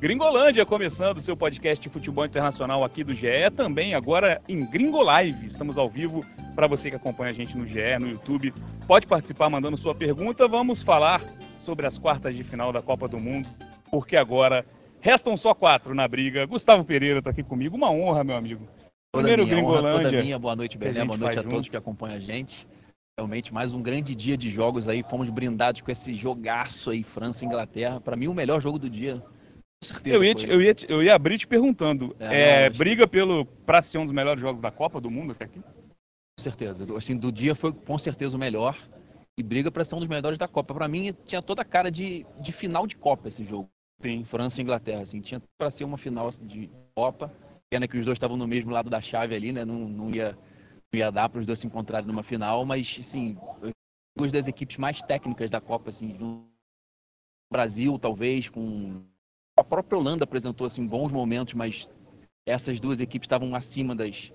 Gringolândia começando o seu podcast de futebol internacional aqui do GE, também agora em Gringo Live. Estamos ao vivo para você que acompanha a gente no GE, no YouTube. Pode participar mandando sua pergunta. Vamos falar sobre as quartas de final da Copa do Mundo, porque agora restam só quatro na briga. Gustavo Pereira está aqui comigo, uma honra, meu amigo. Primeiro minha, Gringolândia. Toda minha. Boa noite, Belém. Boa noite a todos junto. que acompanham a gente. Realmente mais um grande dia de jogos aí. Fomos brindados com esse jogaço aí, França e Inglaterra. Para mim, o melhor jogo do dia. Certeza. Eu ia, te, eu ia, te, eu ia abrir te perguntando. É, é não, briga pelo para ser um dos melhores jogos da Copa do Mundo até aqui? Com certeza. Assim, do dia foi com certeza o melhor. E briga para ser um dos melhores da Copa. Para mim, tinha toda a cara de, de final de Copa esse jogo. Sim. França e Inglaterra. Assim, tinha para ser uma final de Copa. Pena que os dois estavam no mesmo lado da chave ali, né? Não, não ia ia dar para os dois se encontrarem numa final, mas assim, duas das equipes mais técnicas da Copa, assim, Brasil talvez com a própria Holanda apresentou assim bons momentos, mas essas duas equipes estavam acima das,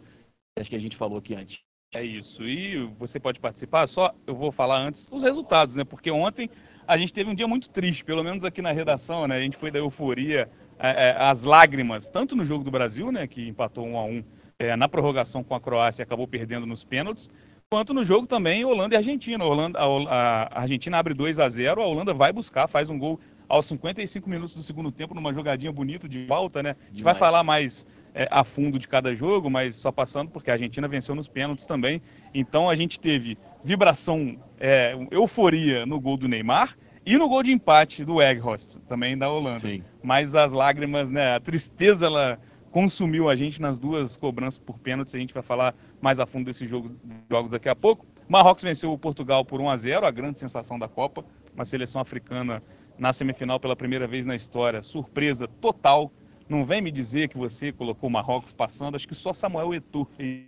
das que a gente falou aqui antes. É isso. E você pode participar. Só eu vou falar antes os resultados, né? Porque ontem a gente teve um dia muito triste, pelo menos aqui na redação, né? A gente foi da euforia, é, é, as lágrimas, tanto no jogo do Brasil, né? Que empatou um a um é, na prorrogação com a Croácia acabou perdendo nos pênaltis, quanto no jogo também Holanda e Argentina. A, Holanda, a, a Argentina abre 2 a 0 a Holanda vai buscar, faz um gol aos 55 minutos do segundo tempo, numa jogadinha bonita de volta, né? A gente vai falar mais é, a fundo de cada jogo, mas só passando porque a Argentina venceu nos pênaltis também. Então a gente teve vibração, é, euforia no gol do Neymar e no gol de empate do Weghorst, também da Holanda. Sim. Mas as lágrimas, né? A tristeza, ela consumiu a gente nas duas cobranças por pênaltis. A gente vai falar mais a fundo desses jogo, jogos daqui a pouco. Marrocos venceu o Portugal por 1 a 0, a grande sensação da Copa. Uma seleção africana na semifinal pela primeira vez na história. Surpresa total. Não vem me dizer que você colocou o Marrocos passando. Acho que só Samuel Eto'o fez.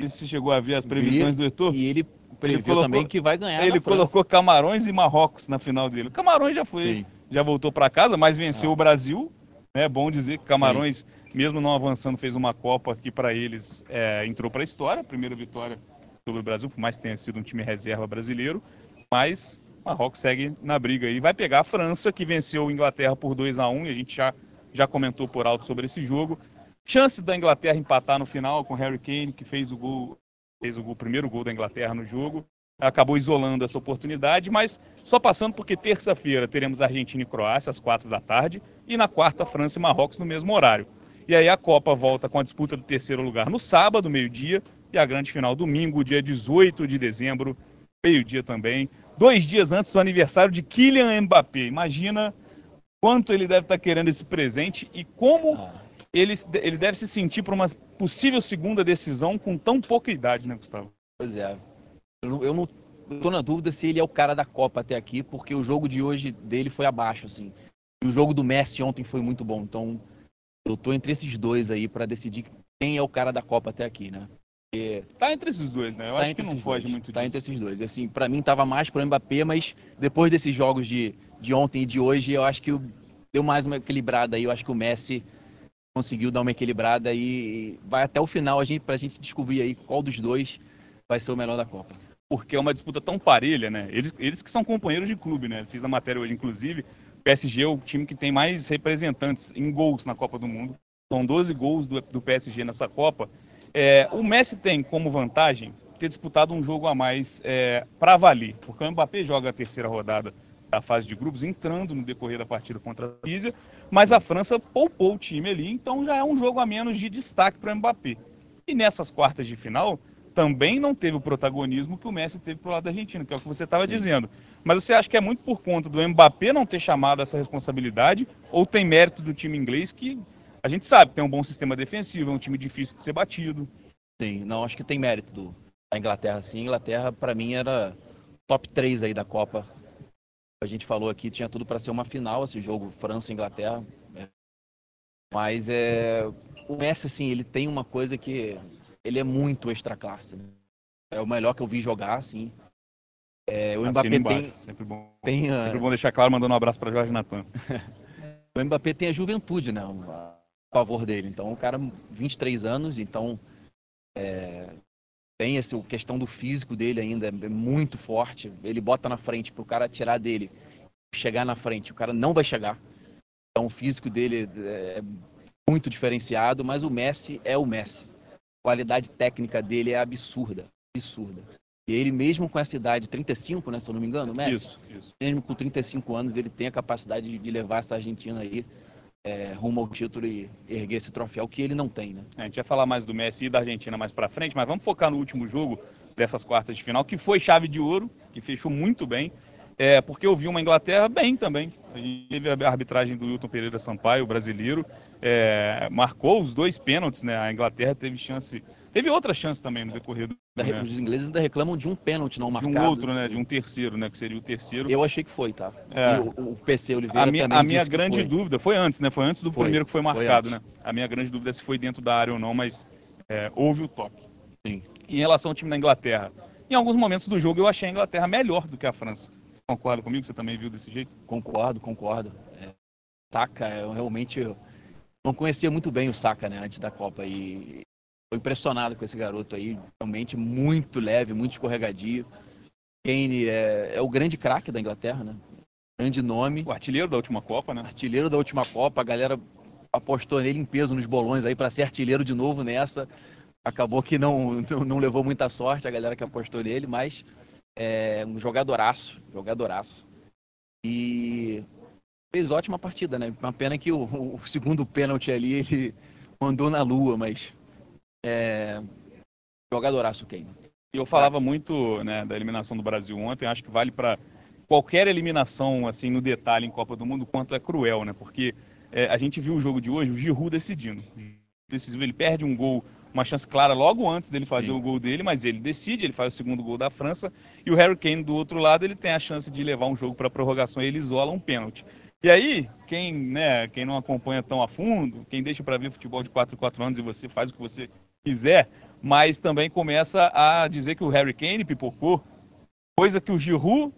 Você chegou a ver as previsões e, do Eto'o? E ele previu ele colocou, também que vai ganhar. Ele colocou Camarões e Marrocos na final dele. Camarões já foi, Sim. já voltou para casa, mas venceu ah. o Brasil. É bom dizer que Camarões Sim mesmo não avançando, fez uma Copa que para eles é, entrou para a história, primeira vitória sobre o Brasil, por mais que tenha sido um time reserva brasileiro, mas Marrocos segue na briga e vai pegar a França, que venceu a Inglaterra por 2 a 1 e a gente já, já comentou por alto sobre esse jogo. Chance da Inglaterra empatar no final com Harry Kane, que fez o gol, fez o, gol, o primeiro gol da Inglaterra no jogo. Acabou isolando essa oportunidade, mas só passando porque terça-feira teremos Argentina e Croácia às quatro da tarde e na quarta França e Marrocos no mesmo horário. E aí a Copa volta com a disputa do terceiro lugar no sábado, meio-dia, e a grande final domingo, dia 18 de dezembro, meio-dia também. Dois dias antes do aniversário de Kylian Mbappé. Imagina quanto ele deve estar querendo esse presente e como ah. ele, ele deve se sentir para uma possível segunda decisão com tão pouca idade, né, Gustavo? Pois é. Eu não, eu não tô na dúvida se ele é o cara da Copa até aqui, porque o jogo de hoje dele foi abaixo, assim. E o jogo do Messi ontem foi muito bom. Então, eu tô entre esses dois aí para decidir quem é o cara da Copa até aqui, né? Tá entre esses dois, né? Eu tá acho que não foge dois. muito Tá disso. entre esses dois. Assim, para mim tava mais pro Mbappé, mas depois desses jogos de, de ontem e de hoje, eu acho que deu mais uma equilibrada aí. Eu acho que o Messi conseguiu dar uma equilibrada e vai até o final a gente, pra gente descobrir aí qual dos dois vai ser o melhor da Copa. Porque é uma disputa tão parelha, né? Eles, eles que são companheiros de clube, né? Fiz a matéria hoje, inclusive. PSG é o time que tem mais representantes em gols na Copa do Mundo. São 12 gols do, do PSG nessa Copa. É, o Messi tem como vantagem ter disputado um jogo a mais é, para valer, porque o Mbappé joga a terceira rodada da fase de grupos, entrando no decorrer da partida contra a Tunísia, mas a França poupou o time ali, então já é um jogo a menos de destaque para o Mbappé. E nessas quartas de final, também não teve o protagonismo que o Messi teve para o lado da Argentina, que é o que você estava dizendo. Mas você acha que é muito por conta do Mbappé não ter chamado essa responsabilidade ou tem mérito do time inglês que a gente sabe tem um bom sistema defensivo, é um time difícil de ser batido? Sim, não, acho que tem mérito do, da Inglaterra, sim. A Inglaterra, para mim, era top 3 aí da Copa. A gente falou aqui, tinha tudo para ser uma final esse jogo, França e Inglaterra. É. Mas é, o Messi, assim, ele tem uma coisa que ele é muito extra classe. Né? É o melhor que eu vi jogar, assim. É, o Mbappé tem, sempre bom, tem sempre bom deixar claro, mandando um abraço para Jorge Natan. o Mbappé tem a juventude, né, favor dele. Então, o cara 23 anos, então é, tem essa questão do físico dele ainda é muito forte. Ele bota na frente para o cara tirar dele, chegar na frente, o cara não vai chegar. Então, o físico dele é muito diferenciado, mas o Messi é o Messi. A qualidade técnica dele é absurda, absurda. E ele mesmo com essa idade, 35, né, se eu não me engano, Messi? Isso, isso. Mesmo com 35 anos, ele tem a capacidade de levar essa Argentina aí é, rumo ao título e erguer esse troféu que ele não tem, né? A gente vai falar mais do Messi e da Argentina mais para frente, mas vamos focar no último jogo dessas quartas de final, que foi chave de ouro, que fechou muito bem. É, porque eu vi uma Inglaterra bem também. A gente teve a arbitragem do Hilton Pereira Sampaio, brasileiro, é, marcou os dois pênaltis, né? A Inglaterra teve chance Teve outra chance também no decorrer do. né? Os ingleses ainda reclamam de um pênalti não marcado. De um outro, né? De um terceiro, né? Que seria o terceiro. Eu achei que foi, tá? É. O, o, PC Oliveira a minha, A minha grande dúvida, foi antes, né? Foi antes do foi, primeiro que foi marcado, foi né? A minha grande dúvida é se foi dentro da área ou não, mas é, houve o toque. Sim. Em relação ao time da Inglaterra, em alguns momentos do jogo eu achei a Inglaterra melhor do que a França. Concorda comigo? Você também viu desse jeito? Concordo, concordo. É, eu realmente eu não conhecia muito bem o Saka, né, antes da Copa. E Impressionado com esse garoto aí, realmente muito leve, muito escorregadio. Kane é, é o grande craque da Inglaterra, né? Grande nome. O artilheiro da última Copa, né? Artilheiro da última Copa, a galera apostou nele em peso nos bolões aí para ser artilheiro de novo nessa. Acabou que não, não levou muita sorte a galera que apostou nele, mas é um jogadoraço, jogadoraço. E fez ótima partida, né? Uma pena que o, o segundo pênalti ali ele mandou na lua, mas é, jogadoraço Kane. Eu falava muito né, da eliminação do Brasil ontem, acho que vale para qualquer eliminação assim no detalhe em Copa do Mundo, quanto é cruel, né? Porque é, a gente viu o jogo de hoje, o Giroud decidindo. Decisivo, ele perde um gol, uma chance clara logo antes dele fazer Sim. o gol dele, mas ele decide, ele faz o segundo gol da França, e o Harry Kane do outro lado, ele tem a chance de levar um jogo para prorrogação e ele isola um pênalti. E aí, quem, né, quem não acompanha tão a fundo, quem deixa para ver futebol de 4 4 anos e você faz o que você quiser, mas também começa a dizer que o Harry Kane pipocou, coisa que o Giroud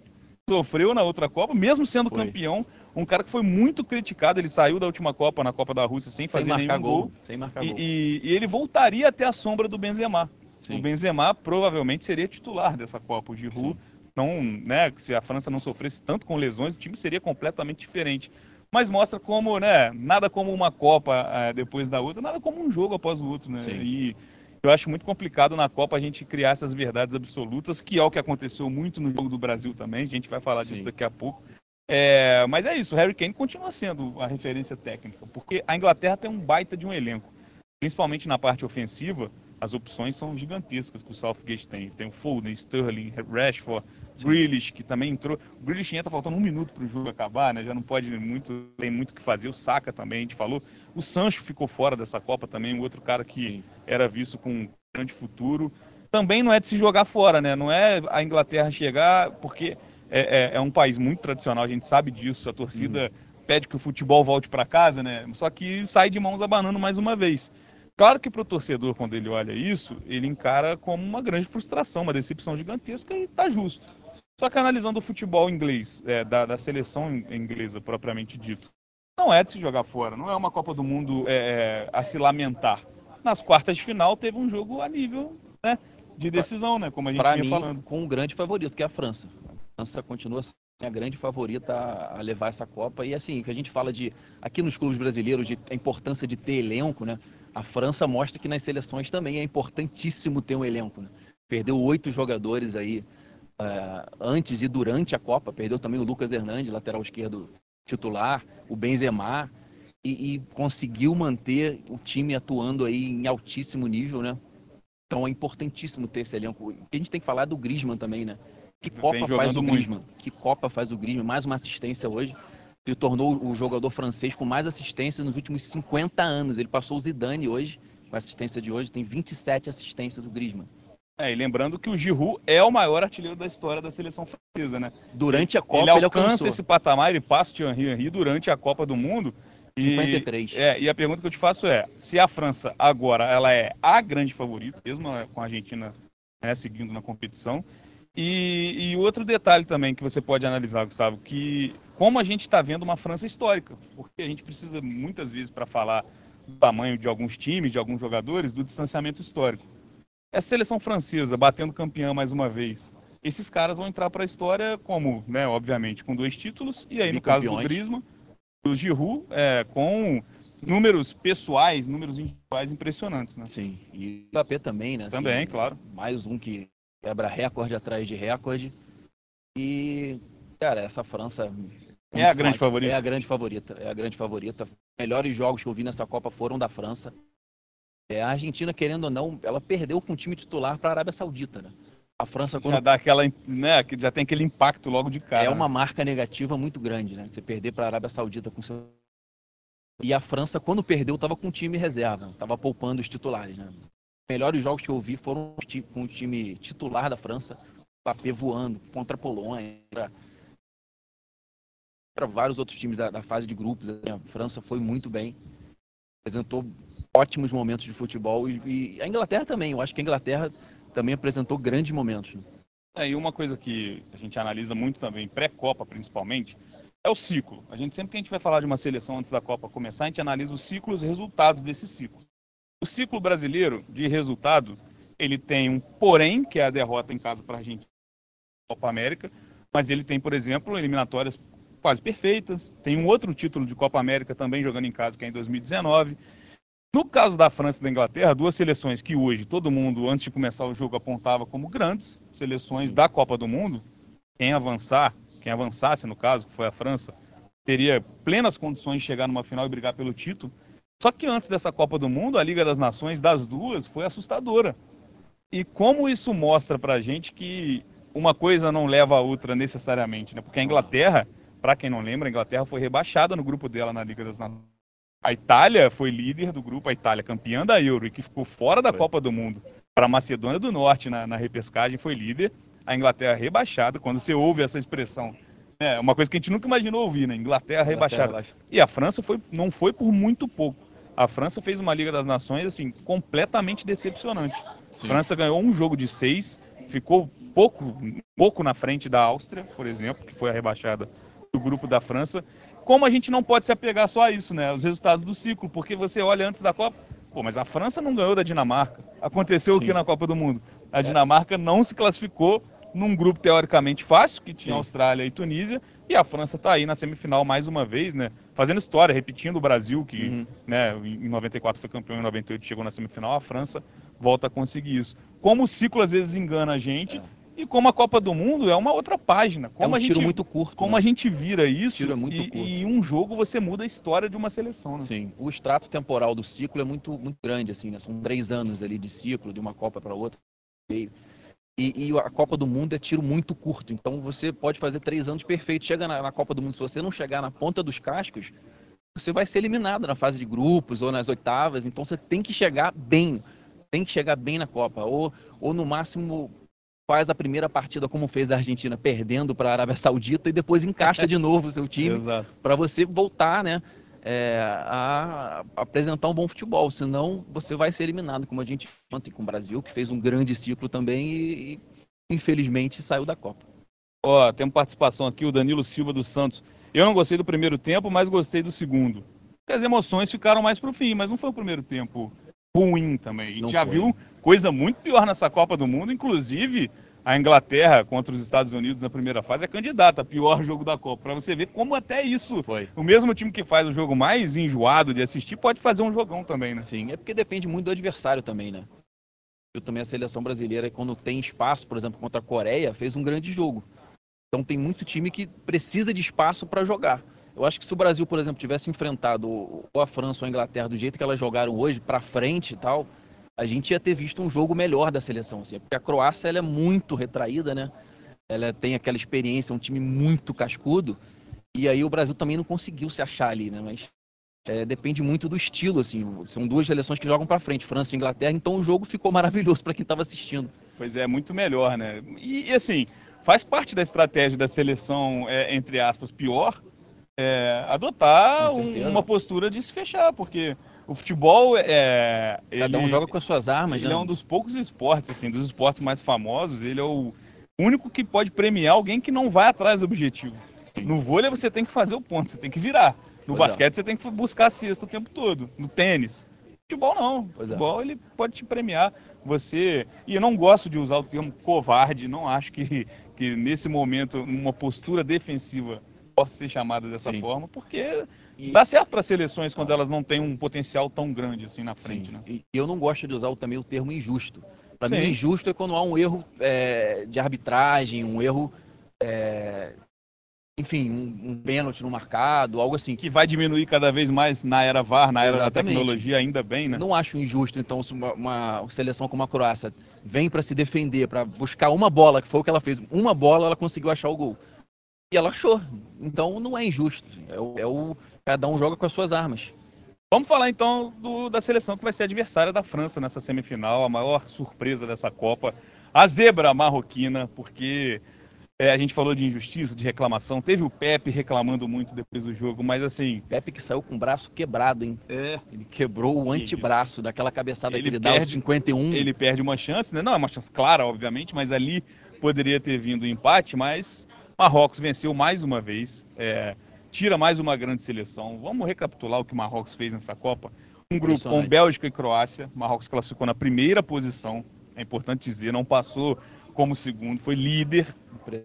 sofreu na outra Copa, mesmo sendo foi. campeão, um cara que foi muito criticado, ele saiu da última Copa, na Copa da Rússia, sem, sem fazer nenhum gol, gol, sem marcar e, gol. E, e, ele voltaria até a sombra do Benzema. Sim. O Benzema provavelmente seria titular dessa Copa, o Giroud Sim. não, né, se a França não sofresse tanto com lesões, o time seria completamente diferente mas mostra como, né, nada como uma Copa é, depois da outra, nada como um jogo após o outro, né? Sim. E eu acho muito complicado na Copa a gente criar essas verdades absolutas, que é o que aconteceu muito no jogo do Brasil também, a gente vai falar Sim. disso daqui a pouco. É, mas é isso, o Harry Kane continua sendo a referência técnica, porque a Inglaterra tem um baita de um elenco, principalmente na parte ofensiva, as opções são gigantescas que o Southgate tem. Tem o Foden, Sterling, Rashford, Grealish, que também entrou. O Grealish entra faltando um minuto para o jogo acabar, né? Já não pode muito, tem muito o que fazer. O Saka também, a gente falou. O Sancho ficou fora dessa Copa também, um outro cara que Sim. era visto com um grande futuro. Também não é de se jogar fora, né? Não é a Inglaterra chegar, porque é, é, é um país muito tradicional, a gente sabe disso. A torcida uhum. pede que o futebol volte para casa, né? Só que sai de mãos abanando mais uma vez. Claro que para o torcedor, quando ele olha isso, ele encara como uma grande frustração, uma decepção gigantesca e está justo. Só que analisando o futebol inglês, é, da, da, seleção inglesa propriamente dito, não é de se jogar fora, não é uma Copa do Mundo é, é, a se lamentar. Nas quartas de final teve um jogo a nível né, de decisão, né, como a gente pra vinha mim, falando. com um grande favorito, que é a França. A França continua sendo a grande favorita a levar essa Copa. E assim, que a gente fala de, aqui nos clubes brasileiros, de a importância de ter elenco, né? A França mostra que nas seleções também é importantíssimo ter um elenco. Né? Perdeu oito jogadores aí uh, antes e durante a Copa. Perdeu também o Lucas Hernandes, lateral esquerdo titular, o Benzema. E, e, conseguiu manter o time atuando aí em altíssimo nível, né? Então é importantíssimo ter esse elenco. a gente tem que falar do Griezmann também, né? Que Copa faz o Griezmann? Muito. Que Copa faz o Griezmann? Mais uma assistência hoje se tornou o jogador francês com mais assistências nos últimos 50 anos. Ele passou o Zidane hoje, com a assistência de hoje, tem 27 assistências o Griezmann. É, e lembrando que o Giroud é o maior artilheiro da história da seleção francesa, né? Durante a Copa ele, ele alcança esse patamar, ele passa o Thierry Henry durante a Copa do Mundo. 53. E, é, e a pergunta que eu te faço é, se a França agora ela é a grande favorita, mesmo com a Argentina né, seguindo na competição, e, e, outro detalhe também que você pode analisar, Gustavo, que como a gente está vendo uma França histórica, porque a gente precisa muitas vezes para falar do tamanho de alguns times, de alguns jogadores, do distanciamento histórico. Essa seleção francesa batendo campeã mais uma vez, esses caras vão entrar para a história como, né, obviamente, com dois títulos, e aí no caso do Griezmann, o Giroud é, com números pessoais, números individuais impressionantes, né? Sim, e o Mbappé também, né? Também, assim, claro. Mais um que quebra recorde atrás de recorde. E, cara, essa França é a grande favorita. É a grande favorita. É a grande favorita. Melhores jogos que eu vi nessa Copa foram da França. É, a Argentina, querendo ou não, ela perdeu com o time titular para a Arábia Saudita, né? A França quando... já dá aquela, né, que já tem aquele impacto logo de cara. É uma marca negativa muito grande, né? Você perder para a Arábia Saudita com seu e a França, quando perdeu, estava com o time reserva, estava poupando os titulares. Né? Melhores jogos que eu vi foram com o time titular da França, Papé voando contra a Polônia, para vários outros times da, da, fase de grupos. Né? A França foi muito bem, apresentou ótimos momentos de futebol e, e, a Inglaterra também. Eu acho que a Inglaterra também apresentou grandes momentos. É, e uma coisa que a gente analisa muito também, pré-Copa principalmente, é o ciclo. A gente sempre que a gente vai falar de uma seleção antes da Copa começar, a gente analisa os ciclos e os resultados desse ciclo. O ciclo brasileiro de resultado, ele tem um porém, que é a derrota em casa para a Argentina na Copa América, mas ele tem, por exemplo, eliminatórias quase perfeitas. Tem um outro título de Copa América também jogando em casa, que é em 2019. No caso da França e da Inglaterra, duas seleções que hoje todo mundo, antes de começar o jogo, apontava como grandes seleções Sim. da Copa do Mundo. Quem avançar quem avançasse no caso, que foi a França, teria plenas condições de chegar numa final e brigar pelo título. Só que antes dessa Copa do Mundo, a Liga das Nações das duas foi assustadora. E como isso mostra pra gente que uma coisa não leva a outra necessariamente, né? Porque a Inglaterra, para quem não lembra, a Inglaterra foi rebaixada no grupo dela na Liga das Nações. A Itália foi líder do grupo, a Itália campeã da Euro e que ficou fora da foi. Copa do Mundo para a Macedônia do Norte na, na repescagem foi líder a Inglaterra rebaixada, quando você ouve essa expressão, é uma coisa que a gente nunca imaginou ouvir, né? Inglaterra, rebaixada. E a França foi, não foi por muito pouco. A França fez uma Liga das Nações assim completamente decepcionante. Sim. A França ganhou um jogo de seis, ficou pouco, pouco na frente da Áustria, por exemplo, que foi a rebaixada do grupo da França. Como a gente não pode se apegar só a isso, né? Os resultados do ciclo, porque você olha antes da Copa, pô, mas a França não ganhou da Dinamarca. Aconteceu Sim. o que na Copa do Mundo? A Dinamarca não se classificou num grupo teoricamente fácil, que tinha Sim. Austrália e Tunísia, e a França está aí na semifinal mais uma vez, né? Fazendo história, repetindo o Brasil, que uhum. né, em 94 foi campeão, em 98 chegou na semifinal, a França volta a conseguir isso. Como o ciclo às vezes engana a gente, é. e como a Copa do Mundo é uma outra página. Como é um tiro gente, muito curto. Como né? a gente vira isso, é muito e, e, em um jogo você muda a história de uma seleção. Né? Sim, o extrato temporal do ciclo é muito, muito grande, assim, né? São três anos ali de ciclo, de uma Copa para outra. E, e, a Copa do Mundo é tiro muito curto. Então você pode fazer três anos perfeitos. Chega na, na, Copa do Mundo, se você não chegar na ponta dos cascos, você vai ser eliminado na fase de grupos ou nas oitavas. Então você tem que chegar bem. Tem que chegar bem na Copa. Ou, ou no máximo faz a primeira partida como fez a Argentina, perdendo para a Arábia Saudita e depois encaixa de novo o seu time para você voltar, né? É, a, apresentar um bom futebol, senão você vai ser eliminado, como a gente ontem com o Brasil, que fez um grande ciclo também e, e infelizmente saiu da Copa. Ó, tem participação aqui, o Danilo Silva dos Santos. Eu não gostei do primeiro tempo, mas gostei do segundo. As emoções ficaram mais pro fim, mas não foi o primeiro tempo ruim também. A gente já foi. viu coisa muito pior nessa Copa do Mundo, inclusive a Inglaterra contra os Estados Unidos na primeira fase é candidata a pior jogo da Copa. Para você ver como até isso, Foi. o mesmo time que faz o jogo mais enjoado de assistir pode fazer um jogão também, né? Sim, é porque depende muito do adversário também, né? Eu também a seleção brasileira, quando tem espaço, por exemplo, contra a Coreia, fez um grande jogo. Então tem muito time que precisa de espaço para jogar. Eu acho que se o Brasil, por exemplo, tivesse enfrentado ou a França ou a Inglaterra do jeito que elas jogaram hoje, para frente e tal, a gente ia ter visto um jogo melhor da seleção. Assim, porque a Croácia ela é muito retraída, né? Ela tem aquela experiência, um time muito cascudo. E aí o Brasil também não conseguiu se achar ali, né? Mas é, depende muito do estilo, assim. São duas seleções que jogam para frente, França e Inglaterra. Então o jogo ficou maravilhoso para quem estava assistindo. Pois é, muito melhor, né? E, e, assim, faz parte da estratégia da seleção, é, entre aspas, pior, é, adotar um, uma postura de se fechar, porque o futebol é. Cada ele, um joga com as suas armas, Ele né? é um dos poucos esportes, assim, dos esportes mais famosos. Ele é o único que pode premiar alguém que não vai atrás do objetivo. Sim. No vôlei você tem que fazer o ponto, você tem que virar. No pois é. basquete é. você tem que buscar a cesta o tempo todo. No tênis. Futebol não. Pois é. futebol é. ele pode te premiar. Você. E eu não gosto de usar o termo covarde, não acho que, que nesse momento, uma postura defensiva possa ser chamada dessa Sim. forma, porque e... dá certo para seleções quando elas não têm um potencial tão grande assim na frente. Sim. Né? E eu não gosto de usar também o termo injusto. Para mim, injusto é quando há um erro é, de arbitragem, um erro é, enfim, um, um pênalti no marcado, algo assim. Que vai diminuir cada vez mais na era VAR, na era da tecnologia, ainda bem, né? Não acho injusto, então, se uma, uma seleção como a Croácia vem para se defender, para buscar uma bola, que foi o que ela fez, uma bola ela conseguiu achar o gol. E ela achou. Então não é injusto. É o, é o cada um joga com as suas armas. Vamos falar então do, da seleção que vai ser adversária da França nessa semifinal, a maior surpresa dessa Copa, a zebra marroquina, porque é, a gente falou de injustiça, de reclamação. Teve o Pepe reclamando muito depois do jogo, mas assim. Pepe que saiu com o braço quebrado, hein? É. Ele quebrou o antebraço isso. daquela cabeçada ele que ele dá aos 51. Ele perde uma chance, né? Não é uma chance clara, obviamente, mas ali poderia ter vindo o um empate, mas Marrocos venceu mais uma vez. É, tira mais uma grande seleção. Vamos recapitular o que Marrocos fez nessa Copa. Um grupo com Bélgica e Croácia. Marrocos classificou na primeira posição. É importante dizer, não passou como segundo, foi líder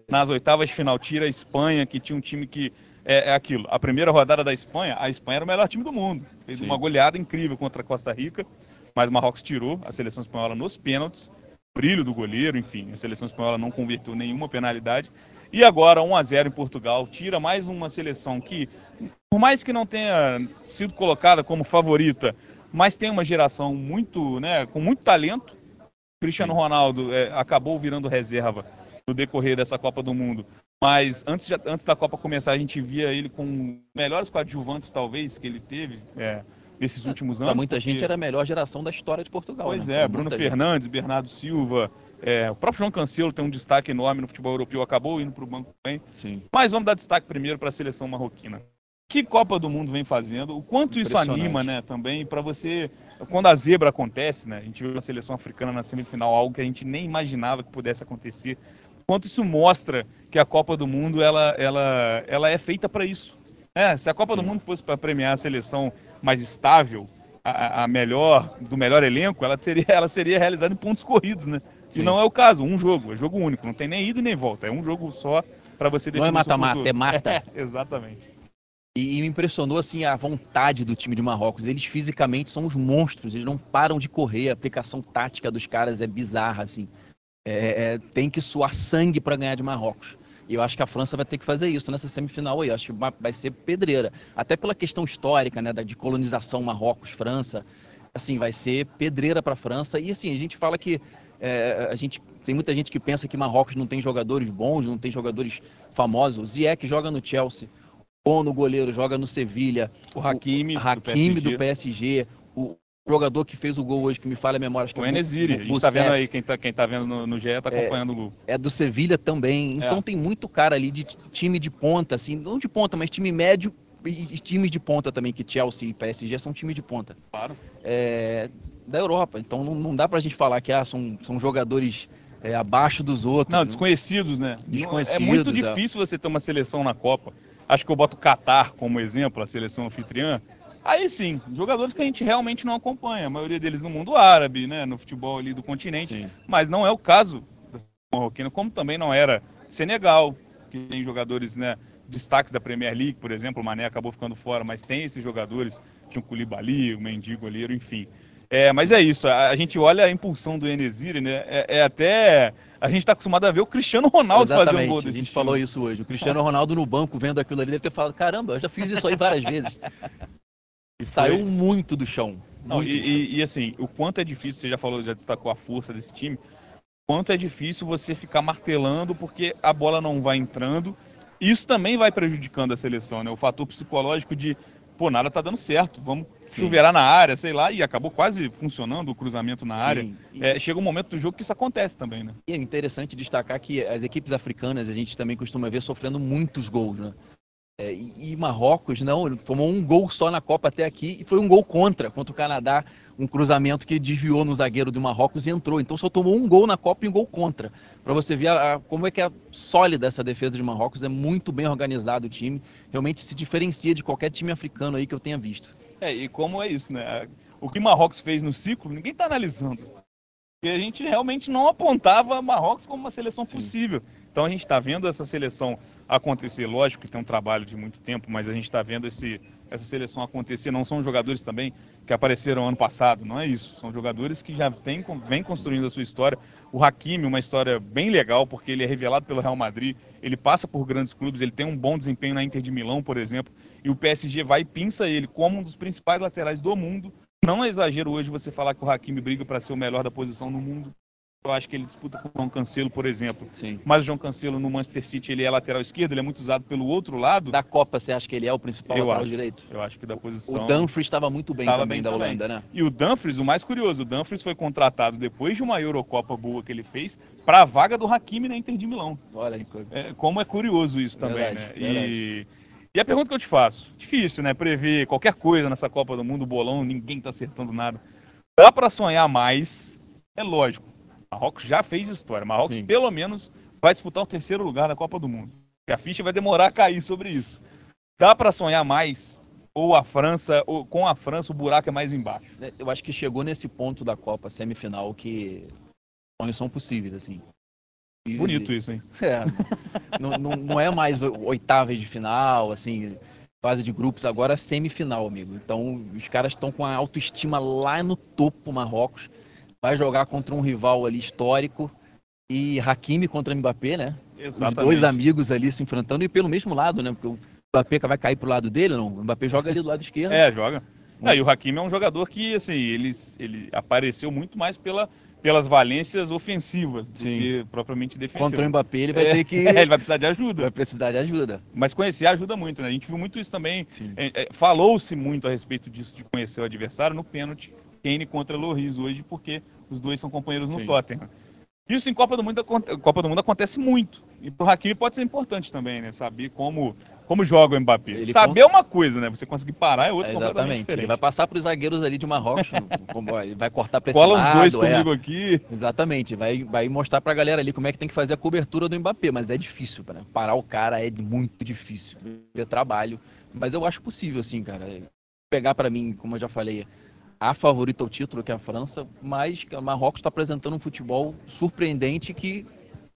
nas oitavas de final. Tira a Espanha, que tinha um time que é, é, aquilo. A primeira rodada da Espanha, a Espanha era o melhor time do mundo. Fez Sim. uma goleada incrível contra a Costa Rica, mas Marrocos tirou a seleção espanhola nos pênaltis. Brilho do goleiro, enfim, a seleção espanhola não converteu nenhuma penalidade. E agora 1 a 0 em Portugal, tira mais uma seleção que, por mais que não tenha sido colocada como favorita, mas tem uma geração muito, né, com muito talento Cristiano Ronaldo é, acabou virando reserva no decorrer dessa Copa do Mundo. Mas antes, de, antes da Copa começar, a gente via ele com melhores coadjuvantes, talvez, que ele teve é, nesses últimos anos. Para muita porque... gente era a melhor geração da história de Portugal. Pois né? é, Bruno Fernandes, gente. Bernardo Silva, é, o próprio João Cancelo tem um destaque enorme no futebol europeu, acabou indo para o banco também. Sim. Mas vamos dar destaque primeiro para a seleção marroquina. Que Copa do Mundo vem fazendo, o quanto isso anima, né, também, para você quando a zebra acontece, né? A gente viu a seleção africana na semifinal, algo que a gente nem imaginava que pudesse acontecer. Quanto isso mostra que a Copa do Mundo ela, ela, ela é feita para isso. É, se a Copa Sim. do Mundo fosse para premiar a seleção mais estável, a, a, melhor do melhor elenco, ela teria, ela seria realizada em pontos corridos, né? Sim. E não é o caso, um jogo, é jogo único, não tem nem ida e nem volta, é um jogo só para você definir. Não é mata-mata, é mata. É, exatamente. E, me impressionou assim a vontade do time de Marrocos. Eles fisicamente são os monstros, eles não param de correr. A aplicação tática dos caras é bizarra assim. É, é, tem que suar sangue para ganhar de Marrocos. E eu acho que a França vai ter que fazer isso nessa semifinal aí. Eu acho que vai ser pedreira. Até pela questão histórica, né, de colonização Marrocos-França. Assim, vai ser pedreira para a França. E assim, a gente fala que é, a gente tem muita gente que pensa que Marrocos não tem jogadores bons, não tem jogadores famosos. O Ziyech joga no Chelsea. Bono, goleiro, joga no Sevilha. O Hakimi, o Hakimi do, PSG. do PSG. O jogador que fez o gol hoje, que me falha a memória, acho que o é Enesiri. A gente tá vendo aí, quem tá, quem tá vendo no, no GE tá é, acompanhando é, o gol. É do Sevilha também. Então é. tem muito cara ali de time de ponta, assim, não de ponta, mas time médio e times de ponta também, que Chelsea e PSG são time de ponta. Claro. É, da Europa. Então não, não dá pra gente falar que ah, são, são jogadores é, abaixo dos outros. Não, desconhecidos, né? Desconhecidos. É muito difícil você ter uma seleção na Copa acho que eu boto o Qatar como exemplo, a seleção anfitriã, aí sim, jogadores que a gente realmente não acompanha, a maioria deles no mundo árabe, né, no futebol ali do continente, sim. mas não é o caso da marroquina, como também não era Senegal, que tem jogadores, né, destaques da Premier League, por exemplo, o Mané acabou ficando fora, mas tem esses jogadores, tinha o Koulibaly, o Mendy, goleiro, enfim. É, mas é isso, a, a, gente olha a impulsão do Enesiri, né, é, é até a gente está acostumado a ver o Cristiano Ronaldo Exatamente, fazer um gol desse A gente falou isso hoje. O Cristiano Ronaldo no banco vendo aquilo ali deve ter falado: caramba, eu já fiz isso aí várias vezes. E saiu Foi. muito do chão. Não, e, e, e, assim, o quanto é difícil, você já falou, já destacou a força desse time, quanto é difícil você ficar martelando porque a bola não vai entrando. Isso também vai prejudicando a seleção, né? O fator psicológico de pô, nada tá dando certo, vamos Sim. chuveirar na área, sei lá, e acabou quase funcionando o cruzamento na Sim. área. E... É, chega um momento do jogo que isso acontece também, né? E é interessante destacar que as equipes africanas a gente também costuma ver sofrendo muitos gols, né? É, e Marrocos não, ele tomou um gol só na Copa até aqui e foi um gol contra, contra o Canadá, um cruzamento que desviou no zagueiro do Marrocos e entrou. Então só tomou um gol na Copa e um gol contra. Para você ver a, a, como é que é sólida essa defesa de Marrocos, é muito bem organizado o time, realmente se diferencia de qualquer time africano aí que eu tenha visto. É, e como é isso, né? O que Marrocos fez no ciclo, ninguém está analisando. E a gente realmente não apontava Marrocos como uma seleção Sim. possível. Então a gente está vendo essa seleção acontecer. Lógico que tem um trabalho de muito tempo, mas a gente está vendo esse, essa seleção acontecer. Não são jogadores também que apareceram ano passado, não é isso. São jogadores que já vêm vem construindo a sua história. O Hakimi, uma história bem legal, porque ele é revelado pelo Real Madrid, ele passa por grandes clubes, ele tem um bom desempenho na Inter de Milão, por exemplo, e o PSG vai e pinça ele como um dos principais laterais do mundo. Não é exagero hoje você falar que o Hakimi briga para ser o melhor da posição no mundo eu acho que ele disputa com o João Cancelo, por exemplo. Sim. Mas o João Cancelo no Manchester City ele é lateral esquerdo, ele é muito usado pelo outro lado. Da Copa, você acha que ele é o principal eu lateral acho, direito? Eu acho que da posição. O Dumfries estava muito bem Tava também bem da também. Holanda, né? E o Dumfries, o mais curioso, o Dumfries foi contratado depois de uma Eurocopa boa que ele fez para a vaga do Hakimi na Inter de Milão. Olha É, como é curioso isso também, Verdade, né? E, e a pergunta que eu te faço, difícil, né? Prever qualquer coisa nessa Copa do Mundo, bolão, ninguém tá acertando nada. Dá para sonhar mais? É lógico. Marrocos já fez história. Marrocos, Sim. pelo menos, vai disputar o terceiro lugar da Copa do Mundo. E a ficha vai demorar a cair sobre isso. Dá para sonhar mais? Ou a França, ou com a França o buraco é mais embaixo? É, Eu acho que chegou nesse ponto da Copa semifinal que sonhos são possíveis, assim. Bonito isso, hein? É, não, não, não é mais oitavas de final, assim, fase de grupos, agora é semifinal, amigo. Então, os caras estão com a autoestima lá no topo, Marrocos. Vai jogar contra um rival ali histórico. E Hakimi contra Mbappé, né? Os dois amigos ali se enfrentando e pelo mesmo lado, né? Porque o Mbappé vai cair pro lado dele, não? O Mbappé joga ali do lado esquerdo. É, joga. É, e o Hakimi é um jogador que, assim, ele, ele apareceu muito mais pela, pelas valências ofensivas do Sim. que propriamente defensivas. Contra o Mbappé, ele vai É, ter que. ele vai precisar de ajuda. vai precisar de ajuda. Mas conhecer ajuda muito, né? A gente viu muito isso também. É, é, Falou-se muito a respeito disso, de conhecer o adversário no pênalti. Kane contra Loris hoje, porque os dois são companheiros no Sim. Tottenham. Isso em Copa do Mundo, Copa do Mundo acontece muito. E pro Hakimi pode ser importante também, né? Saber como, como joga o Mbappé. Ele Saber é uma coisa, né? Você conseguir parar é outra É, exatamente. Ele vai passar para os zagueiros ali de Marrocos, como, ele vai cortar para esse Cola lado. os dois é. comigo aqui. Exatamente, vai, vai mostrar pra galera ali como é que tem que fazer a cobertura do Mbappé, mas é difícil, né? parar o cara é muito difícil, é trabalho, mas eu acho possível, assim, cara, pegar pra mim, como eu já falei, a favorita ao título, que é a França, mas o Marrocos está apresentando um futebol surpreendente que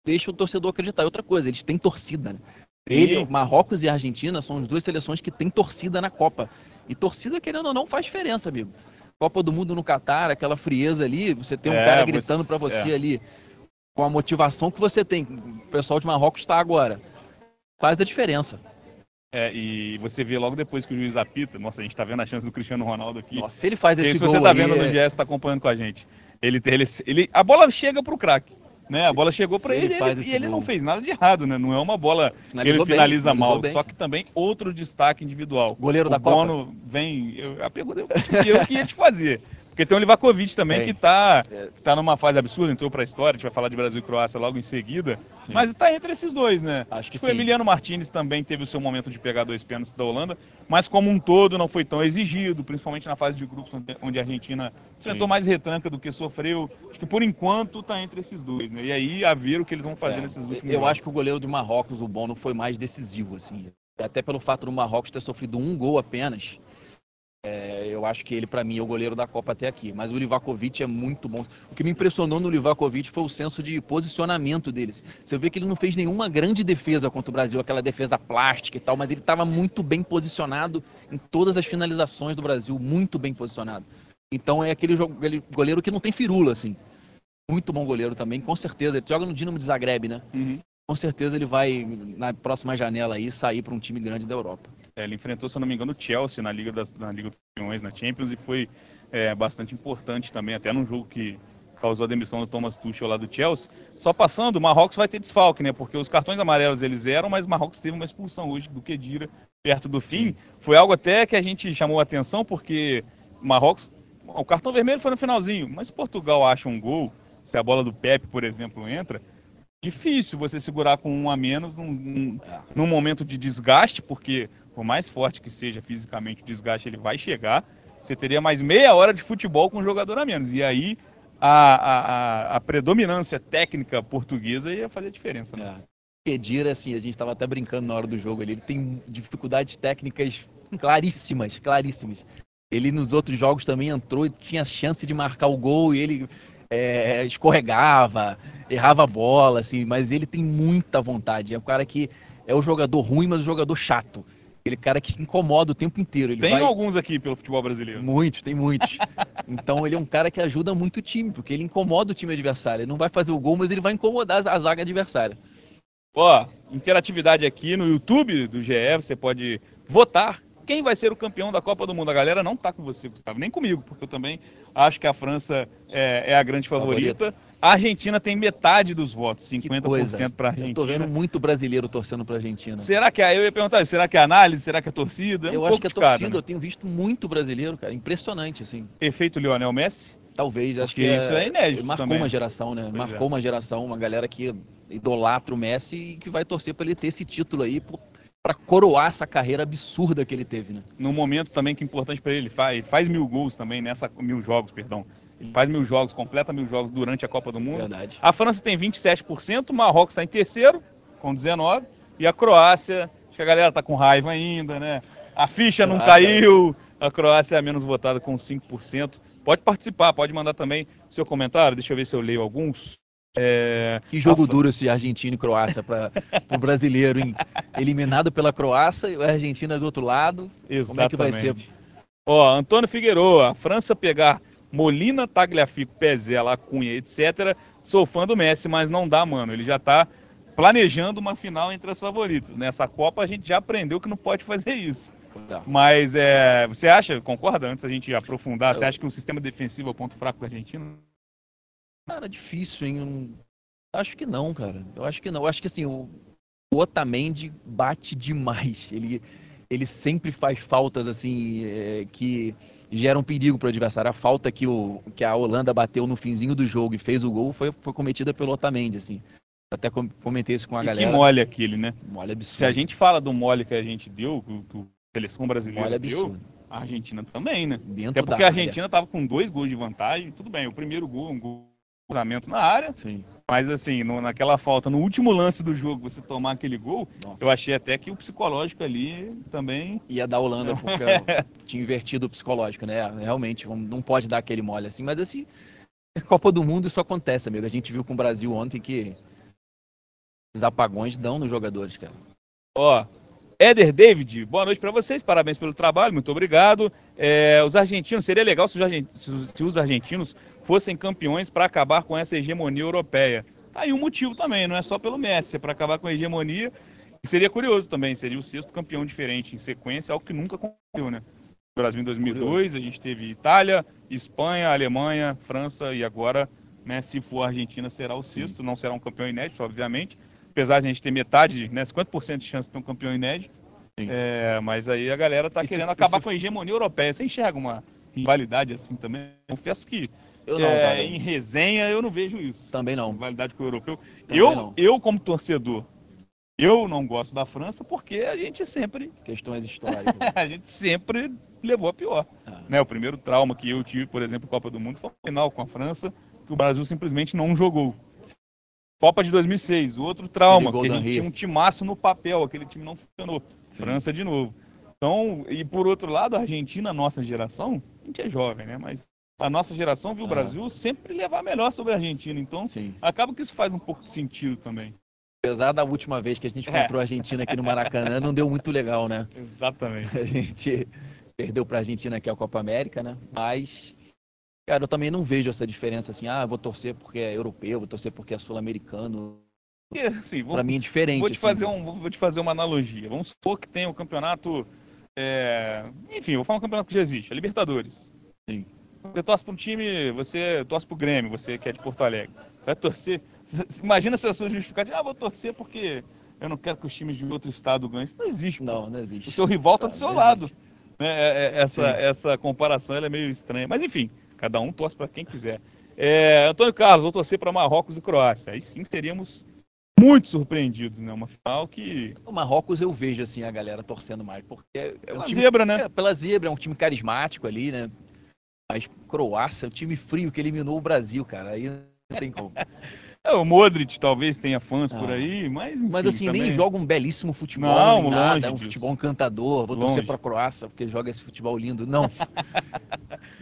deixa o torcedor acreditar. E outra coisa, eles têm torcida, né? Ele, Marrocos e Argentina são as duas seleções que têm torcida na Copa. E torcida, querendo ou não, faz diferença, amigo. Copa do Mundo no Catar, aquela frieza ali, você tem um É, cara gritando pra você é. ali, com a motivação que você tem. O pessoal de Marrocos está agora. Faz a diferença. É, e você vê logo depois que o juiz apita, nossa, a gente tá vendo a chance do Cristiano Ronaldo aqui. Nossa, se ele faz esse se gol você tá vendo no é- GS, tá acompanhando com a gente. Ele, ele, ele, a bola chega pro craque. Né? A bola chegou para se ele, ele ele e ele não gol. fez nada de errado, né? Não é uma bola que Finalizou ele bem, finaliza finalizou mal, bem. só que também outro destaque individual. Goleiro o da Copa. Bono vem, eu, a pergunta que eu que ia te fazer. Porque tem o Livakovic também, que tá, É. tá numa fase absurda, entrou pra história, a gente vai falar de Brasil e Croácia logo em seguida. Sim. Mas tá entre esses dois, né? Acho que o sim. Emiliano Martinez também teve o seu momento de pegar dois pênaltis da Holanda, mas como um todo não foi tão exigido, principalmente na fase de grupos onde- a Argentina tentou Sim. mais retranca do que sofreu. Acho que por enquanto tá entre esses dois, né? E aí a ver o que eles vão fazer É, nesses últimos Eu jogos. acho que o goleiro de Marrocos, o Bono, foi mais decisivo, assim. Até pelo fato do Marrocos ter sofrido um gol apenas. É, eu acho que ele, pra mim, é o goleiro da Copa até aqui. Mas o Livakovic é muito bom. O que me impressionou no Livakovic foi o senso de posicionamento deles. Você vê que ele não fez nenhuma grande defesa contra o Brasil, aquela defesa plástica e tal, mas ele estava muito bem posicionado em todas as finalizações do Brasil, muito bem posicionado. Então é aquele, jogo- aquele goleiro que não tem firula, assim. Muito bom goleiro também, com certeza. Ele joga no Dinamo de Zagreb, né? Uhum. com certeza ele vai, na próxima janela aí, sair para um time grande da Europa. É, ele enfrentou, se eu não me engano, o Chelsea na Liga, das, na Liga dos Campeões, na Champions, e foi é, bastante importante também, até num jogo que causou a demissão do Thomas Tuchel lá do Chelsea. Só passando, o Marrocos vai ter desfalque, né? Porque os cartões amarelos eles eram, mas o Marrocos teve uma expulsão hoje do Kedira perto do fim. Sim. Foi algo até que a gente chamou a atenção, porque o Marrocos, o cartão vermelho foi no finalzinho, mas se Portugal acha um gol, se a bola do Pepe, por exemplo, entra, difícil você segurar com um a menos num, num, num momento de desgaste, porque por mais forte que seja fisicamente o desgaste, ele vai chegar. Você teria mais meia hora de futebol com um jogador a menos. E aí a, a, a- a predominância técnica portuguesa ia fazer diferença. Né? É. Assim, a gente estava até brincando na hora do jogo ele tem dificuldades técnicas claríssimas, claríssimas. Ele nos outros jogos também entrou e tinha chance de marcar o gol e ele é, escorregava, errava a bola, assim, mas ele tem muita vontade. É um cara que é o jogador ruim, mas o jogador chato. Aquele cara que incomoda o tempo inteiro. Ele tem vai... alguns aqui pelo futebol brasileiro. Muitos, tem muitos. então ele é um cara que ajuda muito o time, porque ele incomoda o time adversário. Ele não vai fazer o gol, mas ele vai incomodar a zaga adversária. Ó, interatividade aqui no YouTube do GE, você pode votar quem vai ser o campeão da Copa do Mundo. A galera não tá com você, Gustavo, nem comigo, porque eu também acho que a França é, é a grande favorita. favorita. A Argentina tem metade dos votos, 50% para a Argentina. Eu tô vendo muito brasileiro torcendo para a Argentina. Será que é, eu ia perguntar, será que é a análise, será que é a torcida? Eu um acho que a torcida, cara, né? eu tenho visto muito brasileiro, cara, impressionante assim. Efeito Lionel Messi? Talvez, acho que é, isso é inédito Marcou também. uma geração, né? Pois marcou é. uma geração, uma galera que idolatra o Messi e que vai torcer para ele ter esse título aí para coroar essa carreira absurda que ele teve, né? No momento também que é importante para ele, faz, faz mil gols também nessa mil jogos, perdão. Ele faz mil jogos, completa mil jogos durante a Copa do Mundo. Verdade. A França tem 27%, o Marrocos está em terceiro, com 19%, e a Croácia, acho que a galera tá com raiva ainda, né? A ficha não caiu, a Croácia é a menos votada com 5%. Pode participar, pode mandar também seu comentário, deixa eu ver se eu leio alguns. É... Que jogo duro esse Argentina e Croácia para o brasileiro, hein? Eliminado pela Croácia e a Argentina do outro lado. Exatamente. Como é que vai ser? Ó, Antônio Figueroa, a França pegar Molina, Tagliafico, Pezela, Cunha, etc. Sou fã do Messi, mas não dá, mano. Ele já está planejando uma final entre as favoritas. Nessa Copa a gente já aprendeu que não pode fazer isso. Não. Mas é, você acha, concorda, antes a gente aprofundar, Eu... você acha que o sistema defensivo é o ponto fraco da Argentina? Cara, difícil, hein? Acho que não, cara. Eu acho que não. Eu acho que assim, o, o Otamendi bate demais. Ele, ele sempre faz faltas assim é, que geram perigo para o adversário. A falta que, o, que a Holanda bateu no finzinho do jogo e fez o gol foi, foi cometida pelo Otamendi, assim. Até comentei isso com a e galera. Que mole aquele, né? Mole absurdo. Se a gente fala do mole que a gente deu, que, o seleção brasileira mole absurdo. deu, a Argentina também, né? Dentro Até porque a Argentina estava com dois gols de vantagem, tudo bem, o primeiro gol, um gol cruzamento na área. Sim. Mas assim, no, naquela falta, no último lance do jogo, você tomar aquele gol, Nossa. eu achei até que o psicológico ali também. Ia dar Holanda, porque tinha invertido o psicológico, né? Realmente, não pode dar aquele mole assim. Mas assim, Copa do Mundo isso acontece, amigo. A gente viu com o Brasil ontem que os apagões dão nos jogadores, cara. Ó, Éder David, boa noite para vocês, parabéns pelo trabalho, muito obrigado. É, os argentinos, seria legal se os argentinos, se os argentinos fossem campeões para acabar com essa hegemonia europeia. Tá aí um motivo também, não é só pelo Messi, é para acabar com a hegemonia. E seria curioso também, seria o sexto campeão diferente em sequência, algo que nunca aconteceu, né? O Brasil em 2002, a gente teve Itália, Espanha, Alemanha, França e agora, né, se for a Argentina, será o sexto, não será um campeão inédito, obviamente apesar de a gente ter metade, né, 50% de chance de ter um campeão inédito. É, mas aí a galera tá querendo acabar com a hegemonia europeia. Você enxerga uma rivalidade assim também? Confesso que eu não, é, em resenha eu não vejo isso. Também não. Rivalidade com o europeu. eu, eu, como torcedor, eu não gosto da França porque a gente sempre. Questões históricas. a gente sempre levou a pior. Ah. Né, o primeiro trauma que eu tive, por exemplo, Copa do Mundo, foi o final com a França, que o Brasil simplesmente não jogou. Copa de 2006, outro trauma, que a gente tinha um timaço no papel, aquele time não funcionou. Sim. França de novo. Então, e por outro lado, a Argentina, nossa geração, a gente é jovem, né? Mas a nossa geração viu ah. o Brasil sempre levar melhor sobre a Argentina. Então, Sim. acaba que isso faz um pouco de sentido também. Apesar da última vez que a gente encontrou é. a Argentina aqui no Maracanã, não deu muito legal, né? Exatamente. A gente perdeu para a Argentina aqui a Copa América, né? Mas Cara, eu também não vejo essa diferença assim, ah, vou torcer porque é europeu, vou torcer porque é sul-americano. Assim, para mim é diferente. Vou te, assim. fazer um, vou te fazer uma analogia. Vamos supor que tem o um campeonato. É... Enfim, vou falar um campeonato que já existe, a Libertadores. Sim. Você torce para um time, você torce para o Grêmio, você que é de Porto Alegre. Você vai torcer. Imagina se a sua justificativa, ah, vou torcer porque eu não quero que os times de outro estado ganhem. Isso não existe. Não, pô. não existe. O seu rival está do seu lado. Né? É, é, essa, essa comparação é meio estranha. Mas enfim, Cada um torce para quem quiser. É, Antônio Carlos, vou torcer para Marrocos e Croácia. Aí sim seríamos muito surpreendidos, né? Uma final que. O Marrocos eu vejo assim a galera torcendo mais, porque é, é um time, zebra, né? É, pela zebra, é um time carismático ali, né? Mas Croácia, é um time frio que eliminou o Brasil, cara. Aí não tem como. É, o Modric talvez tenha fãs ah. por aí, mas. Enfim, mas assim, também... nem joga um belíssimo futebol, não, nem nada, é um futebol encantador. Vou longe. torcer pra Croácia, porque joga esse futebol lindo. Não.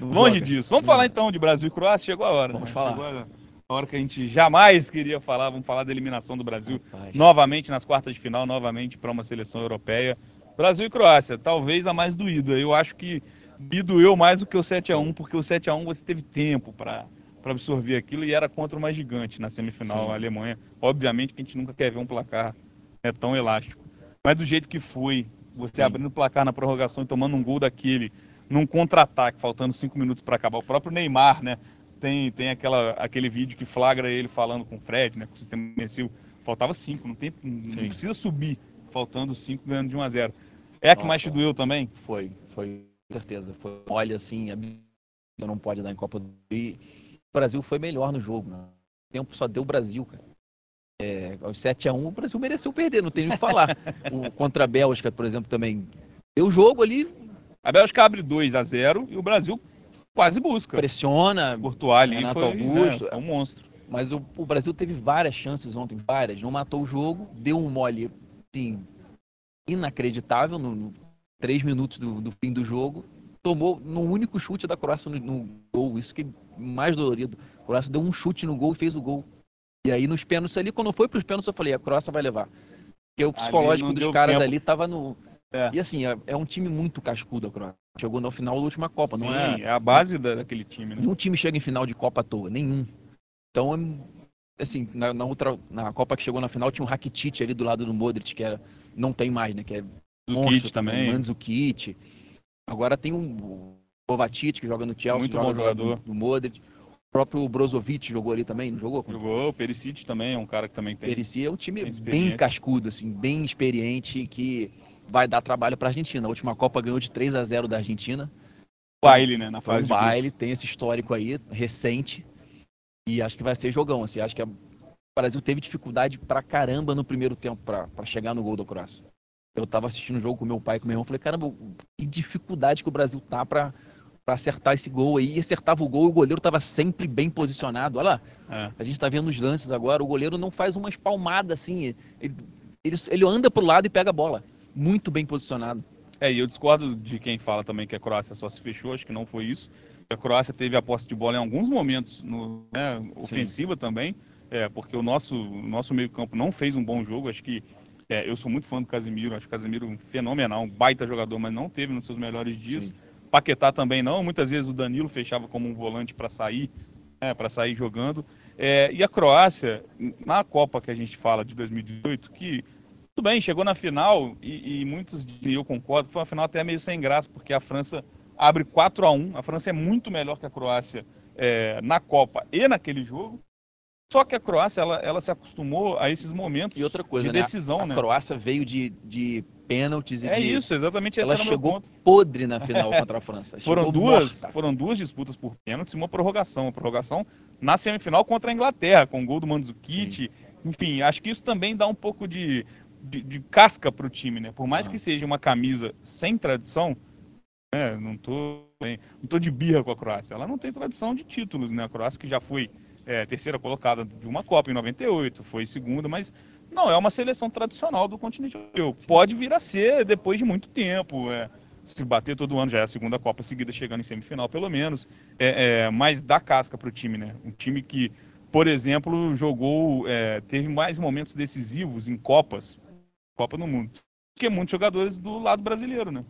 Longe joga. disso. Vamos não. falar então de Brasil e Croácia? Chegou a hora. Vamos né? falar. Chegou a hora que a gente jamais queria falar. Vamos falar da eliminação do Brasil Rapaz. novamente nas quartas de final, novamente para uma seleção europeia. Brasil e Croácia, talvez a mais doída. Eu acho que me doeu mais do que o 7 a 1 porque o 7 a 1 você teve tempo para absorver aquilo e era contra uma gigante na semifinal, Sim. a Alemanha. Obviamente que a gente nunca quer ver um placar né, tão elástico. Mas do jeito que foi, você Sim. abrindo o placar na prorrogação e tomando um gol daquele, num contra-ataque, faltando cinco minutos para acabar. O próprio Neymar, né? Tem, tem aquela, aquele vídeo que flagra ele falando com o Fred, né? Com o sistema imbecil. Faltava cinco, não, tem, não precisa subir, faltando cinco, ganhando de 1 a 0 É a Nossa, que mais te doeu também? Foi, foi, certeza. Foi, olha, assim, não pode dar em Copa do Rio Brasil foi melhor no jogo. Né? O tempo só deu o Brasil, cara. É, aos 7 a 1 o Brasil mereceu perder, não tem o que falar. o, contra a Bélgica, por exemplo, também deu o jogo ali. A Bélgica abre 2 a 0 e o Brasil quase busca. Pressiona. Courtois ali Renato foi, Augusto. É, é um monstro. Mas o, o, Brasil teve várias chances ontem, várias. Não matou o jogo, deu um mole, assim, inacreditável no, no três minutos do, do fim do jogo tomou no único chute da Croácia no, no gol. Isso que é mais dolorido. A Croácia deu um chute no gol e fez o gol. E aí nos pênaltis ali, quando foi para os pênaltis, eu falei, a Croácia vai levar. Porque o psicológico dos caras tempo. ali tava no. É. E assim, é, é, um time muito cascudo a Croácia. Chegou no final da última Copa, Sim, não é? É a base daquele time, né? Nenhum time chega em final de Copa à toa, nenhum. Então, é, assim, na, na, outra, na Copa que chegou na final, tinha um Rakitic ali do lado do Modric, que era, não tem mais, né? Que é monstro também. Mandzukic. Agora tem um Kovacic que joga no Chelsea, Muito joga bom jogador. Do, Modric. O próprio Brozovic jogou ali também, não jogou? Jogou, o Perisic também é um cara que também tem. Perisic é um time bem cascudo, assim, bem experiente, que vai dar trabalho para a Argentina. A última Copa ganhou de 3 a 0 da Argentina. Baile, né? Na fase um baile, tem esse histórico aí, recente. E acho que vai ser jogão, assim. Acho que o Brasil teve dificuldade pra caramba no primeiro tempo para chegar no gol da Croácia eu tava assistindo o jogo com meu pai e com meu irmão, falei, caramba, que dificuldade que o Brasil tá para acertar esse gol aí, e acertava o gol e o goleiro estava sempre bem posicionado. Olha lá, é. a gente está vendo os lances agora, o goleiro não faz uma espalmada assim, ele, ele, ele anda pro lado e pega a bola, muito bem posicionado. É, e eu discordo de quem fala também que a Croácia só se fechou, acho que não foi isso. A Croácia teve a posse de bola em alguns momentos, no, né, ofensiva Sim. também, é, porque o nosso, nosso meio campo não fez um bom jogo, acho que é, eu sou muito fã do Casemiro, acho o Casemiro fenomenal, um baita jogador, mas não teve nos seus melhores dias. Sim. Paquetá também não, muitas vezes o Danilo fechava como um volante para sair, né, para sair jogando. É, e a Croácia, na Copa que a gente fala de 2018, que tudo bem, chegou na final e, e muitos, e eu concordo, foi uma final até meio sem graça, porque a França abre 4 a 1 A França é muito melhor que a Croácia é, na Copa e naquele jogo. Só que a Croácia, ela, ela se acostumou a esses momentos e coisa, de né? decisão, a, né? A Croácia veio de, de pênaltis e é de... isso, exatamente ela chegou podre na final contra a França. foram duas, foram duas disputas por pênaltis e uma prorrogação. Uma prorrogação na semifinal contra a Inglaterra, com o gol do Mandzukic. Enfim, acho que isso também dá um pouco de, de, de casca para o time, né? Por mais ah. que seja uma camisa sem tradição, né? não tô não tô de birra com a Croácia. Ela não tem tradição de títulos, né? A Croácia que já foi é, terceira colocada de uma Copa em 98, foi segunda, mas não é uma seleção tradicional do continente europeu. Pode vir a ser depois de muito tempo. É, se bater todo ano, já é a segunda Copa seguida chegando em semifinal, pelo menos. É, é, mas dá casca para o time, né? Um time que, por exemplo, jogou, é, teve mais momentos decisivos em Copas, Copa no Mundo, que muitos jogadores do lado brasileiro, né?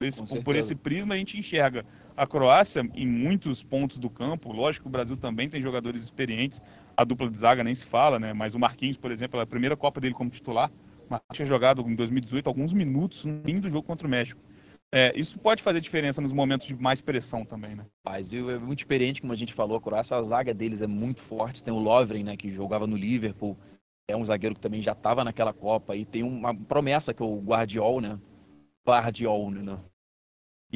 Esse, por esse prisma a gente enxerga a Croácia em muitos pontos do campo. Lógico que o Brasil também tem jogadores experientes. A dupla de zaga nem se fala, né? Mas o Marquinhos, por exemplo, é a primeira Copa dele como titular. Marquinhos tinha jogado em 2018 alguns minutos no fim do jogo contra o México. É, isso pode fazer diferença nos momentos de mais pressão também, né? Mas é muito experiente, como a gente falou, a Croácia, a zaga deles é muito forte. Tem o Lovren, né, que jogava no Liverpool. É um zagueiro que também já estava naquela Copa. E tem uma promessa que o Guardiol, né? Guardiol, né?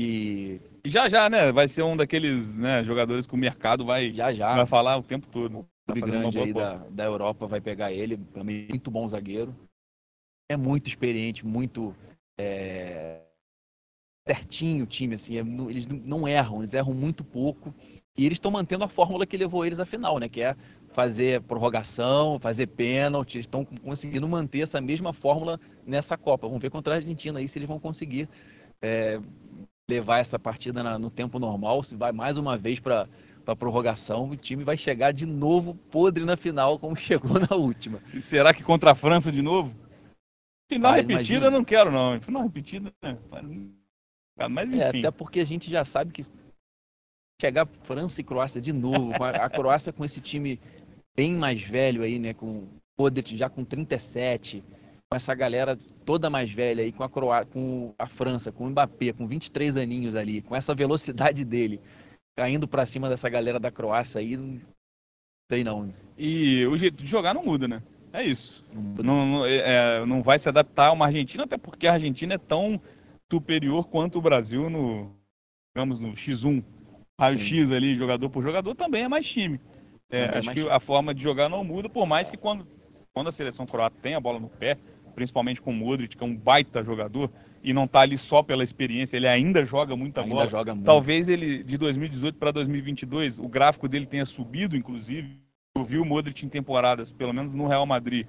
E já já, né? Vai ser um daqueles né, jogadores que o mercado vai, já, já. vai falar o tempo todo. O clube grande aí da, da Europa vai pegar ele, também muito bom zagueiro. É muito experiente, muito é, certinho o time, assim, é, eles não erram, eles erram muito pouco. E eles estão mantendo a fórmula que levou eles à final, né? Que é fazer prorrogação, fazer pênalti. Eles estão conseguindo manter essa mesma fórmula nessa Copa. Vamos ver contra a Argentina aí se eles vão conseguir. É, levar essa partida na, no tempo normal, se vai mais uma vez para a prorrogação, o time vai chegar de novo podre na final, como chegou na última. E será que contra a França de novo? Final Mas, repetida imagina. não quero, não. Final repetida, né? Mas é, enfim. É, até porque a gente já sabe que chegar França e Croácia de novo, a Croácia com esse time bem mais velho aí, né? Com Modric já com 37, com essa galera toda mais velha aí, com a, Croácia, com a França, com o Mbappé, com 23 aninhos ali, com essa velocidade dele, caindo para cima dessa galera da Croácia aí, não sei não. E o jeito de jogar não muda, né? É isso. Não, não, é, é, não vai se adaptar a uma Argentina, até porque a Argentina é tão superior quanto o Brasil no, digamos, no X1. Raio-X ali, jogador por jogador, também é mais time. É, acho mais que time. a forma de jogar não muda, por mais que quando, quando a seleção croata tem a bola no pé, principalmente com o Modric, que é um baita jogador, e não está ali só pela experiência, ele ainda joga muita ainda bola. Joga muito. Talvez ele, de 2018 para 2022, o gráfico dele tenha subido, inclusive. Eu vi o Modric em temporadas, pelo menos no Real Madrid,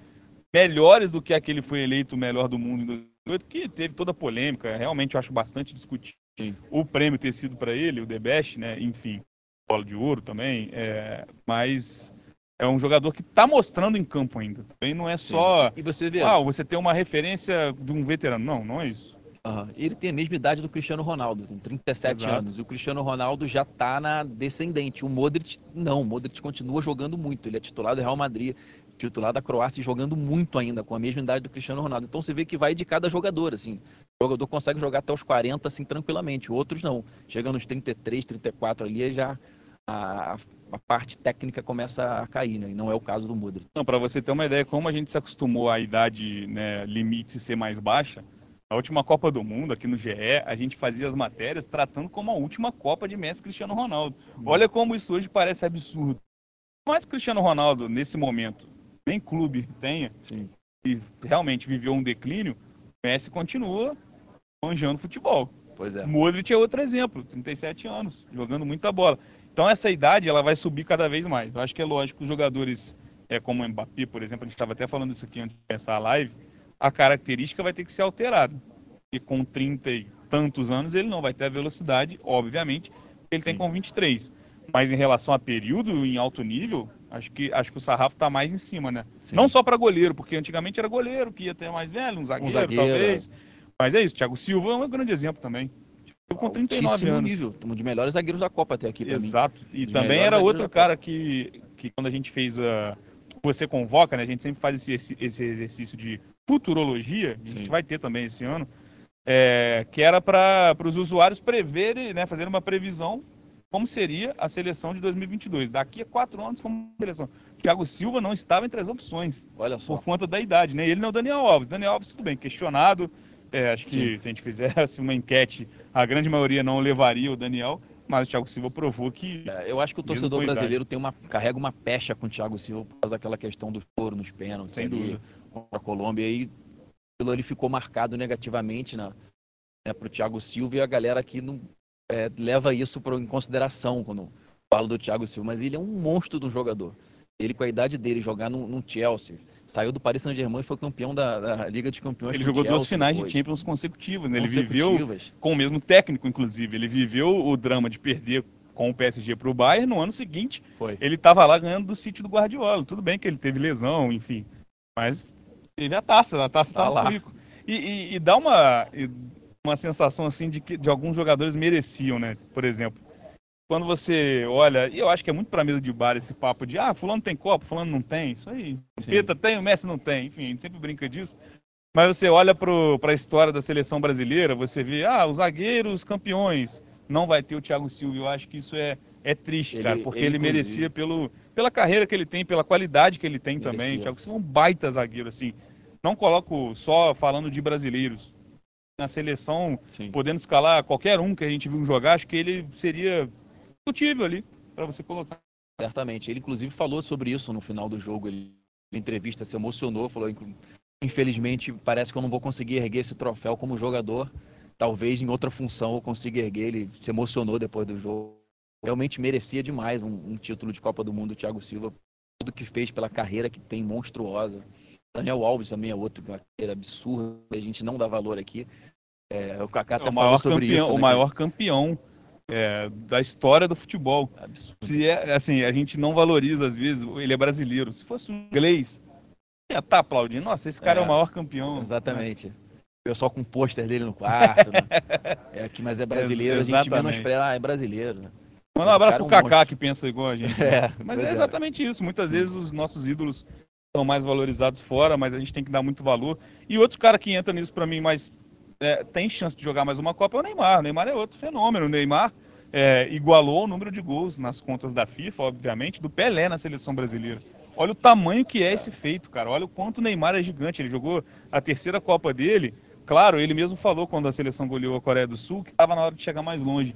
melhores do que aquele foi eleito o melhor do mundo em 2018, que teve toda a polêmica. Realmente eu acho bastante discutível Sim. o prêmio ter sido para ele, o The Best, né? Enfim, bola de ouro também. É, mas é um jogador que está mostrando em campo ainda. Também não é só. E você vê. Ah, você tem uma referência de um veterano. Não, não é isso. Uhum. Ele tem a mesma idade do Cristiano Ronaldo, tem 37 Exato. anos. E o Cristiano Ronaldo já está na descendente. O Modric, não. O Modric continua jogando muito. Ele é titular do Real Madrid, titular da Croácia, jogando muito ainda, com a mesma idade do Cristiano Ronaldo. Então você vê que vai de cada jogador, assim. O jogador consegue jogar até os 40, assim, tranquilamente. Outros não. Chega nos 33, 34 ali, já a, a parte técnica começa a cair, né? E não é o caso do Modric. Não, para você ter uma ideia, como a gente se acostumou à idade né, limite ser mais baixa, a última Copa do Mundo, aqui no GE, a gente fazia as matérias tratando como a última Copa de Messi Cristiano Ronaldo. Hum. Olha como isso hoje parece absurdo. Mas o Cristiano Ronaldo, nesse momento, nem clube tenha, Sim. e realmente viveu um declínio, o Messi continua manjando futebol. Pois é. Modric é outro exemplo, 37 anos, jogando muita bola. Então essa idade ela vai subir cada vez mais. Eu acho que é lógico, os jogadores é, como o Mbappé, por exemplo, a gente estava até falando isso aqui antes de começar a live, a característica vai ter que ser alterada. E com 30 e tantos anos ele não vai ter a velocidade, obviamente, que ele Sim. tem com 23. Mas em relação a período em alto nível, acho que, acho que o sarrafo está mais em cima, né? Sim. Não só para goleiro, porque antigamente era goleiro que ia ter mais velho, um zagueiro, um zagueiro talvez. É. Mas é isso, Thiago Silva é um grande exemplo também com 39 anos. nível, um dos melhores zagueiros da Copa até aqui Exato. Mim. E também era outro cara que, que quando a gente fez a você convoca, né? A gente sempre faz esse, esse exercício de futurologia, a gente Sim. vai ter também esse ano, é, que era para os usuários preverem, né, fazer uma previsão como seria a seleção de 2022. Daqui a quatro anos, como seleção. Thiago Silva não estava entre as opções. Olha só. Por conta da idade, né? Ele não é o Daniel Alves. Daniel Alves, tudo bem, questionado, é, acho que Sim. se a gente fizesse uma enquete, a grande maioria não levaria o Daniel, mas o Thiago Silva provou que. É, eu acho que o torcedor brasileiro tem uma, carrega uma pecha com o Thiago Silva por causa daquela questão do foro nos pênaltis Sem ali, dúvida. contra a Colômbia. E ele ficou marcado negativamente na, né, para o Thiago Silva e a galera aqui não é, leva isso em consideração quando fala do Thiago Silva. Mas ele é um monstro do jogador. Ele, com a idade dele, jogar no, no Chelsea Saiu do Paris Saint-Germain e foi campeão da, da, Liga de Campeões. Ele jogou Chelsea, duas finais de Champions consecutivas, né? Ele viveu com o mesmo técnico, inclusive. Ele viveu o drama de perder com o PSG para o Bayern. No ano seguinte, foi. ele estava lá ganhando do City do Guardiola. Tudo bem que ele teve lesão, enfim. Mas teve a taça, a taça tá, lá. E, e, e, dá uma, uma sensação assim de que de alguns jogadores mereciam, né? Por exemplo, quando você olha, e eu acho que é muito para mesa de bar esse papo de ah, fulano tem copo, fulano não tem, isso aí. Pita tem, o Messi não tem, enfim, a gente sempre brinca disso. Mas você olha para a história da seleção brasileira, você vê, ah, os zagueiros campeões, não vai ter o Thiago Silva. Eu acho que isso é, é triste, ele, cara, porque ele, ele merecia pelo, pela carreira que ele tem, pela qualidade que ele tem merecia. também. O Thiago Silva é um baita zagueiro, assim. Não coloco só falando de brasileiros. Na seleção, Sim. podendo escalar qualquer um que a gente viu jogar, acho que ele seria discutível ali para você colocar. Certamente. Ele, inclusive, falou sobre isso no final do jogo. Ele, entrevista, se emocionou, falou: infelizmente, parece que eu não vou conseguir erguer esse troféu como jogador. Talvez em outra função eu consiga erguer. Ele se emocionou depois do jogo. Realmente merecia demais um, um título de Copa do Mundo, Thiago Silva. Tudo que fez pela carreira que tem, monstruosa. Daniel Alves também é outro, uma carreira absurda, a gente não dá valor aqui. É, o Kaká até é o falou sobre campeão, isso. Né, o maior campeão é, da história do futebol. Absurdo. Se é, assim, a gente não valoriza às vezes, ele é brasileiro. Se fosse um inglês, ia tá aplaudindo. Nossa, esse cara é, é o maior campeão. Exatamente. Né? O pessoal com o pôster dele no quarto. né? É aqui, mas é brasileiro, a gente menospreza, ah, é brasileiro. Né? Manda um abraço pro Kaká que pensa igual a gente. É, mas é, é exatamente isso. Muitas Sim. vezes os nossos ídolos são mais valorizados fora, mas a gente tem que dar muito valor. E outro cara que entra nisso para mim, mas é, tem chance de jogar mais uma Copa é o Neymar. O Neymar é outro fenômeno. O Neymar é, igualou o número de gols nas contas da FIFA, obviamente, do Pelé na seleção brasileira. Olha o tamanho que é esse feito, cara. Olha o quanto o Neymar é gigante. Ele jogou a terceira Copa dele. Claro, ele mesmo falou quando a seleção goleou a Coreia do Sul que estava na hora de chegar mais longe.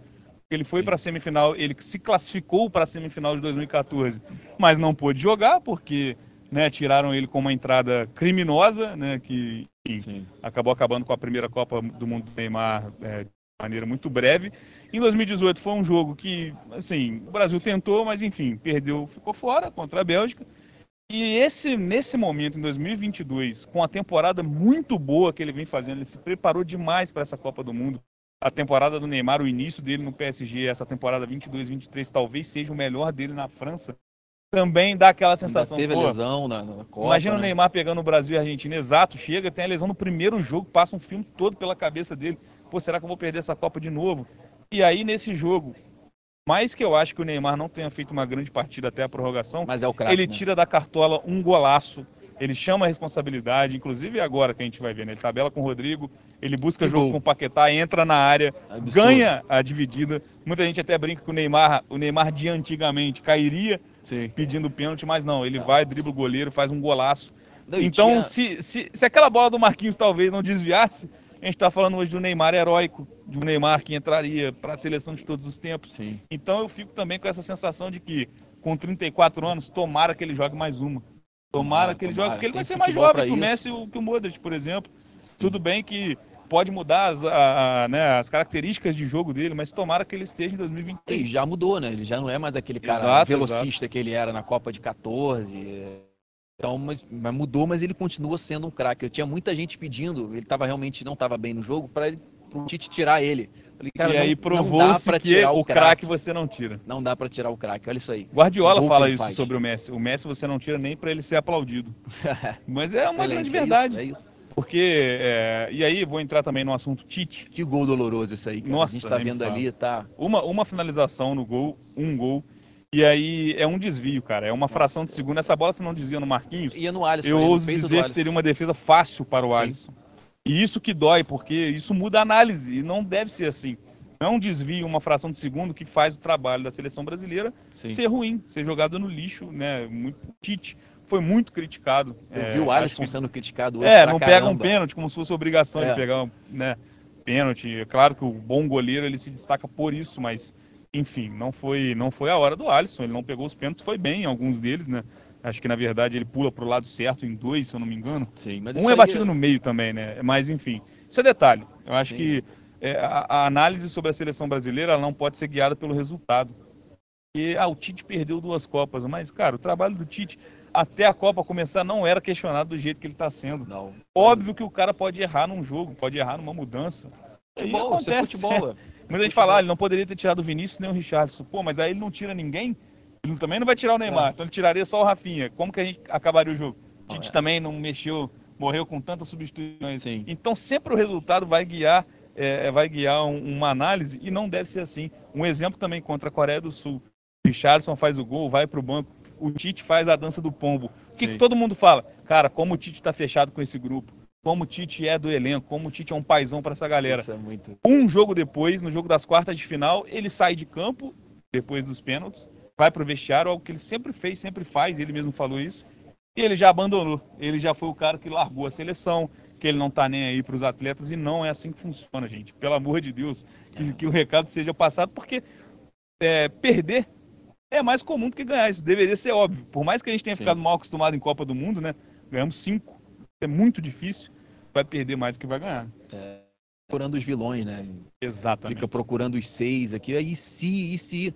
Ele foi para a semifinal, ele se classificou para a semifinal de 2014, mas não pôde jogar porque né, tiraram ele com uma entrada criminosa, né, que enfim, acabou acabando com a primeira Copa do Mundo do Neymar é, de maneira muito breve. Em 2018 foi um jogo que, assim, o Brasil tentou, mas enfim, perdeu, ficou fora contra a Bélgica. E esse, nesse momento, em 2022, com a temporada muito boa que ele vem fazendo, ele se preparou demais para essa Copa do Mundo. A temporada do Neymar, o início dele no PSG, essa temporada 22-23, talvez seja o melhor dele na França também dá aquela sensação. Ainda teve pô, lesão na, na Copa, Imagina né? o Neymar pegando o Brasil e a Argentina, exato, chega, tem a lesão no primeiro jogo, passa um filme todo pela cabeça dele. Pô, será que eu vou perder essa Copa de novo? E aí, nesse jogo, mais que eu acho que o Neymar não tenha feito uma grande partida até a prorrogação, Mas é o craque, ele né? tira da cartola um golaço ele chama a responsabilidade, inclusive agora que a gente vai ver, né? Ele tabela com o Rodrigo, ele busca que jogo gol. com o Paquetá, entra na área, Absurdo. ganha a dividida. Muita gente até brinca que o Neymar, o Neymar de antigamente cairia Sim. pedindo pênalti, mas não, ele vai, dribla o goleiro, faz um golaço. Não, então, tinha... se, se, se aquela bola do Marquinhos talvez não desviasse, a gente está falando hoje do Neymar heróico, de um Neymar que entraria para a seleção de todos os tempos. Sim. Então eu fico também com essa sensação de que, com 34 anos, tomara que ele jogue mais uma. Tomara que ele jogue, porque ele vai ser mais jovem que o Messi e que o Modric, por exemplo. Sim. Tudo bem que pode mudar as, a, a, né, as características de jogo dele, mas tomara que ele esteja em 2023. Ele já mudou, né? Ele já não é mais aquele cara exato, velocista exato. que ele era na Copa de 14. Então, mas, mas mudou, mas ele continua sendo um craque. Eu tinha muita gente pedindo, ele tava realmente não estava bem no jogo, para o Tite tirar ele. Falei, cara, e aí provou-se que o craque você não tira. Não dá para tirar o craque, olha isso aí. Guardiola fala isso faz. sobre o Messi. O Messi você não tira nem para ele ser aplaudido. Mas é uma grande verdade. É isso, é isso. Porque, é, e aí vou entrar também no assunto Tite. Que gol doloroso isso aí, cara. Nossa, a gente tá vendo ali, tá... Uma, uma finalização no gol, um gol, e aí é um desvio, cara. É uma Nossa, fração de segundo. Essa bola, se não desvia no Marquinhos, ia no Alisson, eu ouso dizer que seria uma defesa fácil para o Sim. Alisson. E isso que dói, porque isso muda a análise, e não deve ser assim. Não é um desvio, uma fração de segundo que faz o trabalho da seleção brasileira Sim. ser ruim, ser jogado no lixo, né? Muito Tite foi muito criticado. Eu é, vi o Alisson que... sendo criticado hoje É, não caramba. pega um pênalti como se fosse obrigação é. de pegar, né? Pênalti. É claro que o bom goleiro ele se destaca por isso, mas enfim, não foi, não foi a hora do Alisson. Ele não pegou os pênaltis, foi bem em alguns deles, né? Acho que na verdade ele pula para o lado certo em dois, se eu não me engano. Sim, mas um é batido é... no meio também, né? Mas enfim, isso é detalhe. Eu acho Sim. que é, a, a, análise sobre a seleção brasileira não pode ser guiada pelo resultado. E ah, o Tite perdeu duas Copas, mas cara, o trabalho do Tite até a Copa começar não era questionado do jeito que ele está sendo. Não. Óbvio que o cara pode errar num jogo, pode errar numa mudança. Futebol, é acontece. É futebol. Muita gente fala, ah, ele não poderia ter tirado o Vinícius nem o Richardson. Pô, mas aí ele não tira ninguém. Ele também não vai tirar o Neymar, é. então ele tiraria só o Rafinha. Como que a gente acabaria o jogo? O Tite é. também não mexeu, morreu com tantas substituições. Sim. Então sempre o resultado vai guiar, é, é, vai guiar um, uma análise e não deve ser assim. Um exemplo também contra a Coreia do Sul. Richardson faz o gol, vai para o banco. O Tite faz a dança do pombo. O que, que todo mundo fala? Cara, como o Tite está fechado com esse grupo como o Tite é do elenco, como o Tite é um paizão para essa galera. É muito... Um jogo depois, no jogo das quartas de final, ele sai de campo, depois dos pênaltis, vai para o vestiário, algo que ele sempre fez, sempre faz, ele mesmo falou isso, e ele já abandonou. Ele já foi o cara que largou a seleção, que ele não está nem aí para os atletas, e não é assim que funciona, gente. Pelo amor de Deus, que, que o recado seja passado, porque é, perder é mais comum do que ganhar. Isso deveria ser óbvio. Por mais que a gente tenha Sim. ficado mal acostumado em Copa do Mundo, né? Ganhamos cinco. É muito difícil vai perder mais do que vai ganhar. É, procurando os vilões, né? Exatamente. Fica procurando os seis aqui. E se, e se.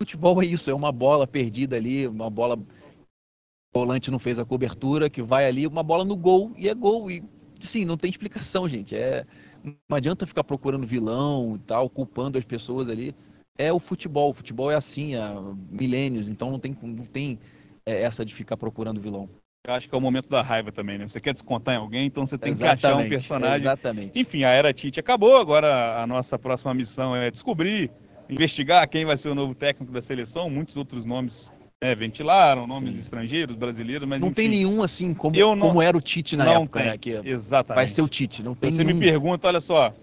Futebol é isso, é uma bola perdida ali, uma bola. O volante não fez a cobertura, que vai ali, uma bola no gol e é gol. E sim, não tem explicação, gente. É Não adianta ficar procurando vilão e tal, culpando as pessoas ali. É o futebol. O futebol é assim há milênios, então não tem, não tem é, essa de ficar procurando vilão. Eu acho que é o momento da raiva também, né? Você quer descontar em alguém, então você tem exatamente, que achar um personagem. Exatamente. Enfim, a era Tite acabou, agora a nossa próxima missão é descobrir, investigar quem vai ser o novo técnico da seleção. Muitos outros nomes é, ventilaram, nomes Sim. estrangeiros, brasileiros, mas Não enfim, tem nenhum assim, como, não, como era o Tite na época, tem. né? Que Exatamente. Vai ser o Tite, não tem Você nenhum... me pergunta, olha só,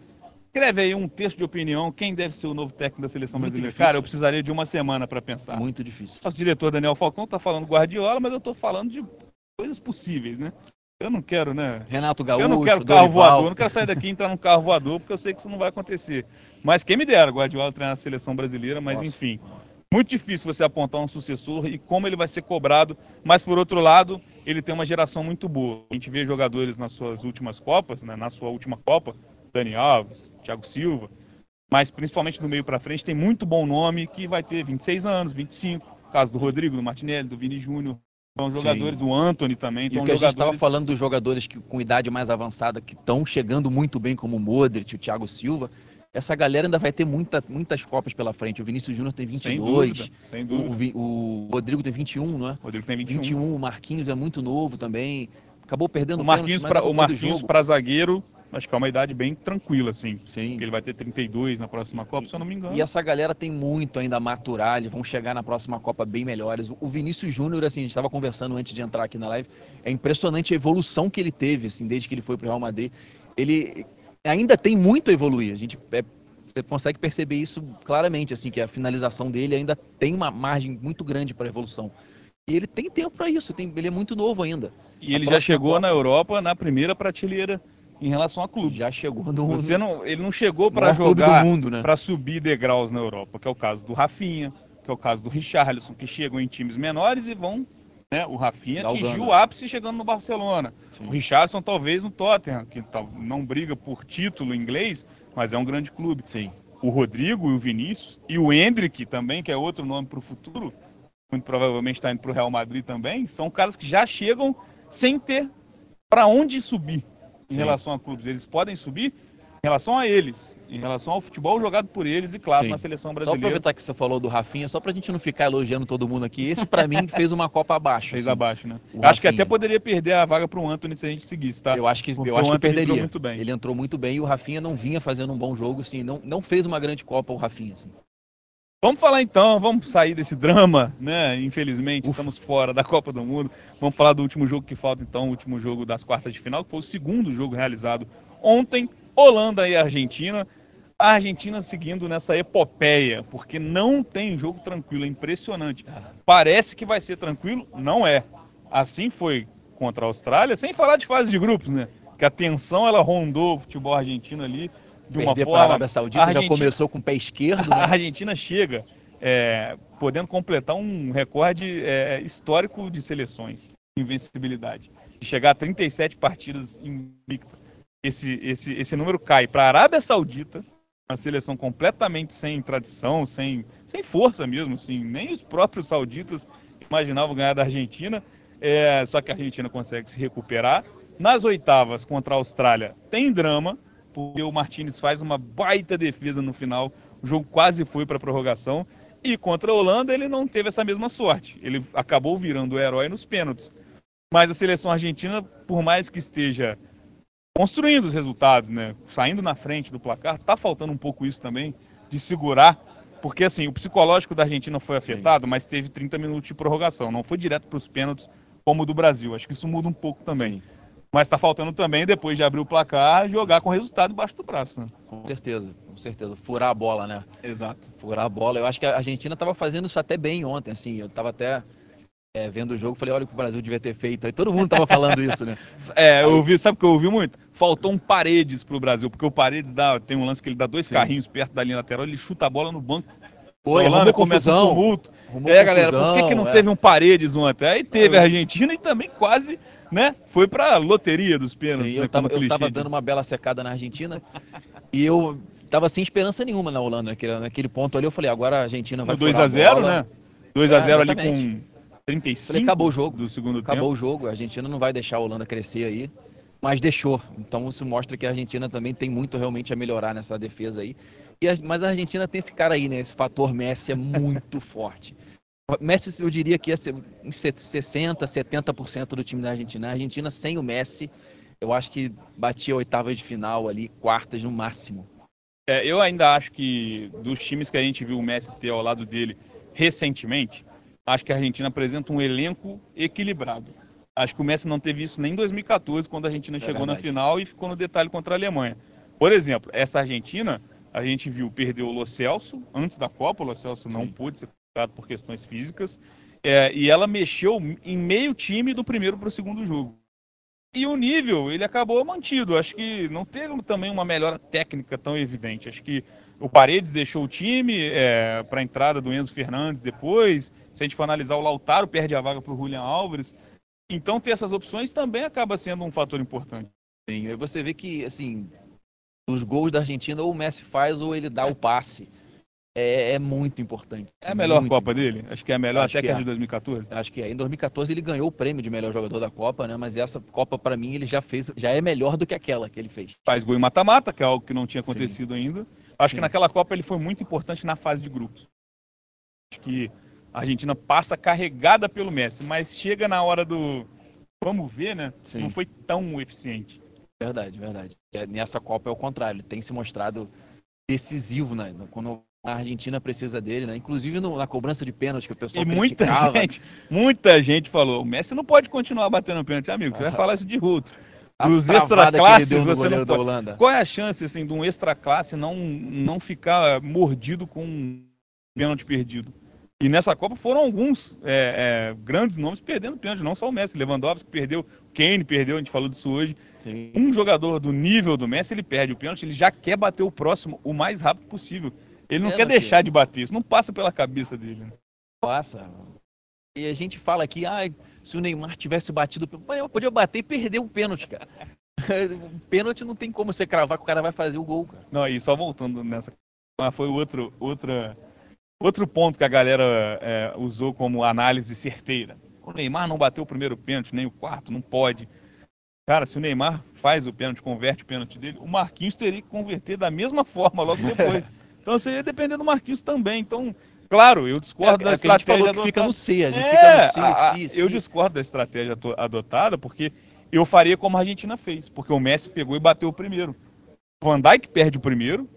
escreve aí um texto de opinião, quem deve ser o novo técnico da seleção Muito brasileira? difícil. Cara, eu precisaria de uma semana para pensar. Muito difícil. Nosso diretor Daniel Falcão está falando Guardiola, mas eu estou falando de coisas possíveis, né? Eu não quero, né? Renato Gaúcho, Eu não quero Dorival. carro voador, eu não quero sair daqui e entrar num carro voador, porque eu sei que isso não vai acontecer. Mas quem me dera, Guardiola treinar a seleção brasileira, mas Nossa. enfim. Muito difícil você apontar um sucessor e como ele vai ser cobrado. Mas por outro lado, ele tem uma geração muito boa. A gente vê jogadores nas suas últimas Copas, né? na sua última Copa, Dani Alves, Thiago Silva, mas principalmente do meio para frente tem muito bom nome que vai ter 26 anos, 25. Caso do Rodrigo, do Martinelli, do Vini Júnior. São Sim. jogadores, o Anthony também. E o que a gente estava jogadores- falando dos jogadores que, com idade mais avançada que estão chegando muito bem, como o Modric, o Thiago Silva, essa galera ainda vai ter muita, muitas Copas pela frente. O Vinícius Júnior tem Sem 22, dúvida, sem o, dúvida. o o Rodrigo tem 21, não é? O Rodrigo tem 21. 21, o Marquinhos é muito novo também. Acabou perdendo O Marquinhos, para zagueiro, acho que é uma idade bem tranquila, assim. Sim. Ele vai ter 32 na próxima Copa, se eu não me engano. E essa galera tem muito ainda a maturar, eles vão chegar na próxima Copa bem melhores. O Vinícius Júnior, assim, a gente estava conversando antes de entrar aqui na live, é impressionante a evolução que ele teve, assim, desde que ele foi para o Real Madrid. Ele ainda tem muito a evoluir. A gente é, você consegue perceber isso claramente, assim, que a finalização dele ainda tem uma margem muito grande para evolução. E ele tem tempo para isso, tem, ele é muito novo ainda. E ele já chegou Copa- na Europa na primeira prateleira em relação a clubes. Já chegou no, Você não, ele não chegou para clube jogar né? para subir degraus na Europa, que é o caso do Rafinha, que é o caso do Richarlison, que chegam em times menores e vão, né, o Rafinha atingiu o ápice chegando no Barcelona. Sim. O Richarlison talvez no Tottenham, que tal- não briga por título inglês, mas é um grande clube. Sim. o Rodrigo e o Vinícius, e o Hendrick também, que é outro nome para o futuro, muito provavelmente está indo para o Real Madrid também, são caras que já chegam sem ter para onde subir em Sim. relação a clubes. Eles podem subir em relação a eles, em relação ao futebol jogado por eles e, claro, Sim. na seleção Só brasileira. aproveitar que você falou do Rafinha, só pra gente não ficar elogiando todo mundo aqui, esse pra mim fez uma Copa abaixo. Fez assim. abaixo, né? Acho que Rafinha. até poderia perder a vaga para o Anthony se a gente seguisse, tá? Eu acho que, Porque eu acho o que entrou perderia. muito bem. Ele entrou muito bem e o Rafinha não vinha fazendo um bom jogo, assim, não, não fez uma grande Copa o Rafinha. assim. Vamos falar então, vamos sair desse drama, né? Infelizmente, Ufa. estamos fora da Copa do Mundo. Vamos falar do último jogo que falta, então, o último jogo das quartas de final, que foi o segundo jogo realizado ontem, Holanda e Argentina. A Argentina seguindo nessa epopeia, porque não tem jogo tranquilo, é impressionante. Parece que vai ser tranquilo, não é. Assim foi contra a Austrália, sem falar de fase de grupos, né? Que a tensão ela rondou o futebol argentino ali de uma para a forma Arábia Saudita a já começou com o pé esquerdo, a né? Argentina chega é, podendo completar um recorde é, histórico de seleções, de invencibilidade. De chegar a 37 partidas invicta. Esse, esse, esse número cai para a Arábia Saudita, uma seleção completamente sem tradição, sem, sem força mesmo, assim, nem os próprios sauditas imaginavam ganhar da Argentina, é, só que a Argentina consegue se recuperar. Nas oitavas contra a Austrália tem drama, porque o Martinez faz uma baita defesa no final, o jogo quase foi para prorrogação. E contra a Holanda ele não teve essa mesma sorte. Ele acabou virando o herói nos pênaltis. Mas a seleção argentina, por mais que esteja construindo os resultados, né, saindo na frente do placar, tá faltando um pouco isso também de segurar, porque assim, o psicológico da Argentina foi afetado, mas teve 30 minutos de prorrogação, não foi direto para os pênaltis como o do Brasil. Acho que isso muda um pouco também. Sim, Mas está faltando também, depois de abrir o placar, jogar com resultado embaixo do braço. Né? com certeza, com certeza. Furar a bola, né? Exato. Furar a bola. Eu acho que a Argentina estava fazendo isso até bem ontem, assim. Eu estava até é, vendo o jogo, falei, olha o que o Brasil devia ter feito. Aí todo mundo estava falando isso, né? É, eu ouvi, sabe o que eu ouvi muito? Faltou um Paredes pro Brasil, porque o Paredes dá, tem um lance que ele dá dois Sim. carrinhos perto da linha lateral, ele chuta a bola no banco. Foi, Holanda arrumou começa um tumulto. arrumou É, galera, por que, que não é. teve um Paredes ontem? Aí teve a Argentina e também quase, né? Foi pra loteria dos pênaltis. Sim, né, eu tava, como eu tava clichê dando uma bela secada na Argentina e eu tava sem esperança nenhuma na Holanda. Naquele, naquele ponto ali, eu falei, agora a Argentina vai No 2 furar a 0 bola. né? 2 a É, 0 ali exatamente. com 35 Falei, acabou o jogo. do segundo Acabou tempo. o jogo, a Argentina não vai deixar a Holanda crescer aí. mas deixou. Então isso mostra que a Argentina também tem muito realmente a melhorar nessa defesa aí. A, mas a Argentina tem esse cara aí, né? Esse fator Messi é muito forte. Messi, eu diria que ia ser uns 60, 70% do time da Argentina. A Argentina sem o Messi, eu acho que batia oitavas de final ali, quartas no máximo. É, eu ainda acho que dos times que a gente viu o Messi ter ao lado dele recentemente, acho que a Argentina apresenta um elenco equilibrado. Acho que o Messi não teve isso nem em 2014, quando a Argentina é chegou verdade. na final e ficou no detalhe contra a Alemanha. Por exemplo, essa Argentina, a gente viu perder o Lo Celso antes da Copa, o Lo Celso Sim. não pôde ser por questões físicas, é, e ela mexeu em meio time do primeiro para o segundo jogo. E o nível, ele acabou mantido. Acho que não teve também uma melhora técnica tão evidente. Acho que o Paredes deixou o time é, para a entrada do Enzo Fernandes depois. Se a gente for analisar, o Lautaro perde a vaga para o Julian Álvares. Então, ter essas opções também acaba sendo um fator importante. Sim, você vê que, assim, os gols da Argentina ou o Messi faz ou ele dá o passe. É, é muito importante. É a melhor Copa dele? Acho que é a melhor Acho até que, que é. a de 2014. Acho que é. Em 2014 ele ganhou o prêmio de melhor jogador da Copa, né? Mas essa Copa, para mim, ele já fez, já é melhor do que aquela que ele fez. Faz gol em mata-mata, que é algo que não tinha acontecido Sim. ainda. Acho Sim. que naquela Copa ele foi muito importante na fase de grupos. Acho que a Argentina passa carregada pelo Messi, mas chega na hora do vamos ver, né? Sim. Não foi tão eficiente. Verdade, verdade. É, nessa Copa é o contrário, ele tem se mostrado decisivo, né? Quando a Argentina precisa dele, né? Inclusive no, na cobrança de pênalti que o pessoal e muita gente, muita gente falou, o Messi não pode continuar batendo pênalti, amigo. Você vai falar isso de Ruto. Dos extra classes, você não pode. Qual é a chance assim de um extra classe não não ficar mordido com um pênalti perdido? E nessa Copa foram alguns é, é, grandes nomes perdendo pênalti, não só o Messi. Lewandowski perdeu, Kane perdeu, a gente falou disso hoje. Sim. Um jogador do nível do Messi, ele perde o pênalti, ele já quer bater o próximo o mais rápido possível. Ele não é, quer deixar de bater, isso não passa pela cabeça dele. Né? Passa. E a gente fala aqui, ah, se o Neymar tivesse batido, eu podia bater e perder um pênalti, cara. pênalti não tem como você cravar que o cara vai fazer o gol, cara. Não, e só voltando nessa, foi outro, outra Outro ponto que a galera é, usou como análise certeira. O Neymar não bateu o primeiro pênalti, nem o quarto, não pode. Cara, se o Neymar faz o pênalti, converte o pênalti dele, o Marquinhos teria que converter da mesma forma logo depois. Então você ia depender do Marquinhos também. Então, claro, eu discordo é, da é estratégia adotada. fica no C, a gente é, fica no C, a, C, C. Eu discordo da estratégia adotada porque eu faria como a Argentina fez, porque o Messi pegou e bateu o primeiro. O Van Dijk perde o primeiro,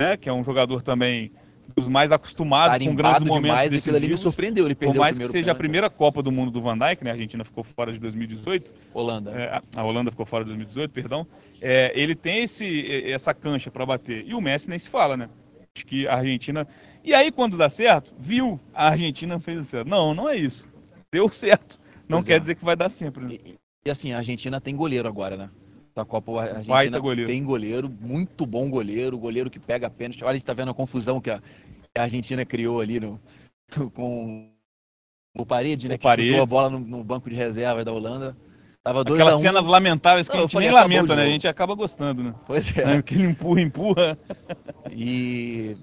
né, que é um jogador também os mais acostumados com grandes momentos demais, decisivos. ali me surpreendeu, ele perdeu Por mais que seja pênalti. a primeira Copa do Mundo do Van Dijk, né? A Argentina ficou fora de 2018. Holanda. É, a Holanda ficou fora de 2018, perdão. É, ele tem esse, essa cancha para bater. E o Messi nem se fala, né? Acho que a Argentina... E aí, quando dá certo, viu, a Argentina fez o certo. Não, não é isso. Deu certo. Não pois quer é. dizer que vai dar sempre. Né? E, e assim, a Argentina tem goleiro agora, né? da Copa a Argentina goleiro. tem goleiro, muito bom goleiro, goleiro que pega pênalti. Olha, a gente tá vendo a confusão que a, que a Argentina criou ali no, com o Parede, né? O que chutou a bola no, no, banco de reserva da Holanda. Tava dois Aquelas um. cenas lamentáveis que Não, a gente nem lamenta, né? A gente acaba gostando, né? Pois é. Que ele empurra, empurra. E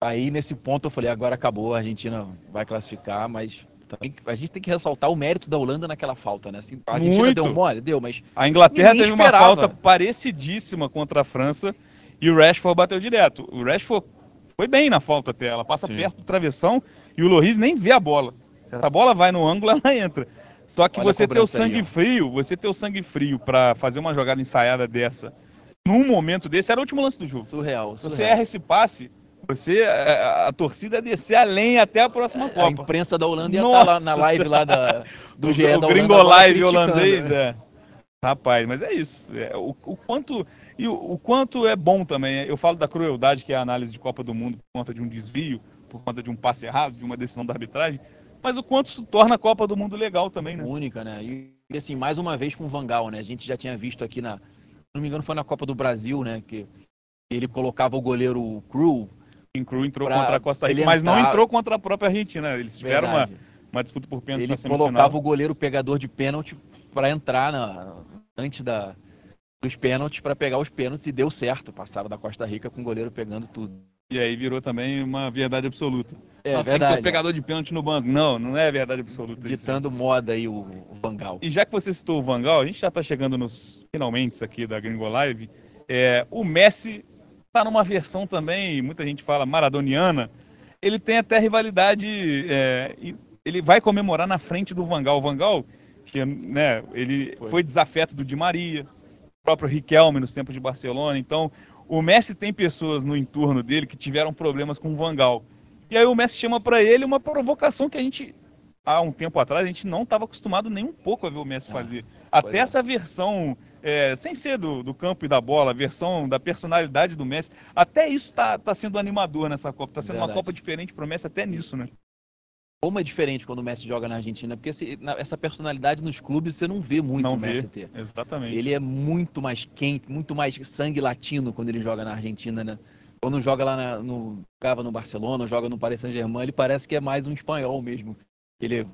aí, nesse ponto, eu falei, agora acabou, a Argentina vai classificar, mas também a gente tem que ressaltar o mérito da Holanda naquela falta, né? Assim, a Argentina Muito. deu mole, deu, mas. A Inglaterra teve esperava. uma falta parecidíssima contra a França e o Rashford bateu direto. O Rashford foi bem na falta até, ela passa Sim. perto do travessão e o Loris nem vê a bola. Se a bola vai no ângulo, ela entra. Só que Olha você ter o sangue aí, frio, você ter o sangue frio para fazer uma jogada ensaiada dessa, num momento desse, era o último lance do jogo. Surreal. surreal. Você erra esse passe, você, a, a, torcida descer além até a próxima Copa. A imprensa da Holanda ia estar lá na live lá da, do GE o, da Holanda. O live holandês, né? é. Rapaz, mas é isso. É, o, o, quanto e o, o, quanto é bom também. Eu falo da crueldade que é a análise de Copa do Mundo por conta de um desvio, por conta de um passe errado, de uma decisão da arbitragem. Mas o quanto isso torna a Copa do Mundo legal também, né? Única, né? E, assim, mais uma vez com o Vangal, né? A gente já tinha visto aqui na. Se não me engano, foi na Copa do Brasil, né? Que ele colocava o goleiro Cru em Cru entrou contra a Costa Rica, mas não entrou contra a própria Argentina. Eles tiveram uma, uma disputa por pênalti Ele colocava o goleiro pegador de pênalti para entrar na, antes da, dos pênaltis para pegar os pênaltis e deu certo. Passaram da Costa Rica com o goleiro pegando tudo. E aí virou também uma verdade absoluta. É Nossa, verdade. tem que ter pegador de pênalti no banco. Não, não é verdade absoluta. isso. Ditando moda aí o, o Vangal. E já que você citou o Vangal, a gente já está chegando nos finalmente aqui da Gringo Live. É, o Messi está numa versão também, muita gente fala maradoniana. Ele tem até rivalidade. é, ele vai comemorar na frente do Vangal. O Vangal, que né, ele foi. Foi. desafeto do Di Maria, o próprio Riquelme nos tempos de Barcelona. Então, o Messi tem pessoas no entorno dele que tiveram problemas com o Vangal. E aí o Messi chama para ele uma provocação que a gente há um tempo atrás a gente não estava acostumado nem um pouco a ver o Messi Ah, fazer. Até é. essa versão, é, sem ser do, do campo e da bola, a versão da personalidade do Messi, até isso está tá sendo animador nessa Copa. Está sendo uma Verdade. Copa diferente para o Messi até nisso, né? Como é diferente quando o Messi joga na Argentina, porque esse- na- essa personalidade nos clubes você não vê muito não o vê. Messi ter. Exatamente. Ele é muito mais quente, muito mais sangue latino quando ele joga na Argentina, né? Quando joga lá na- no jogava no Barcelona, joga no Paris Saint-Germain, ele parece que é mais um espanhol mesmo. Ele é,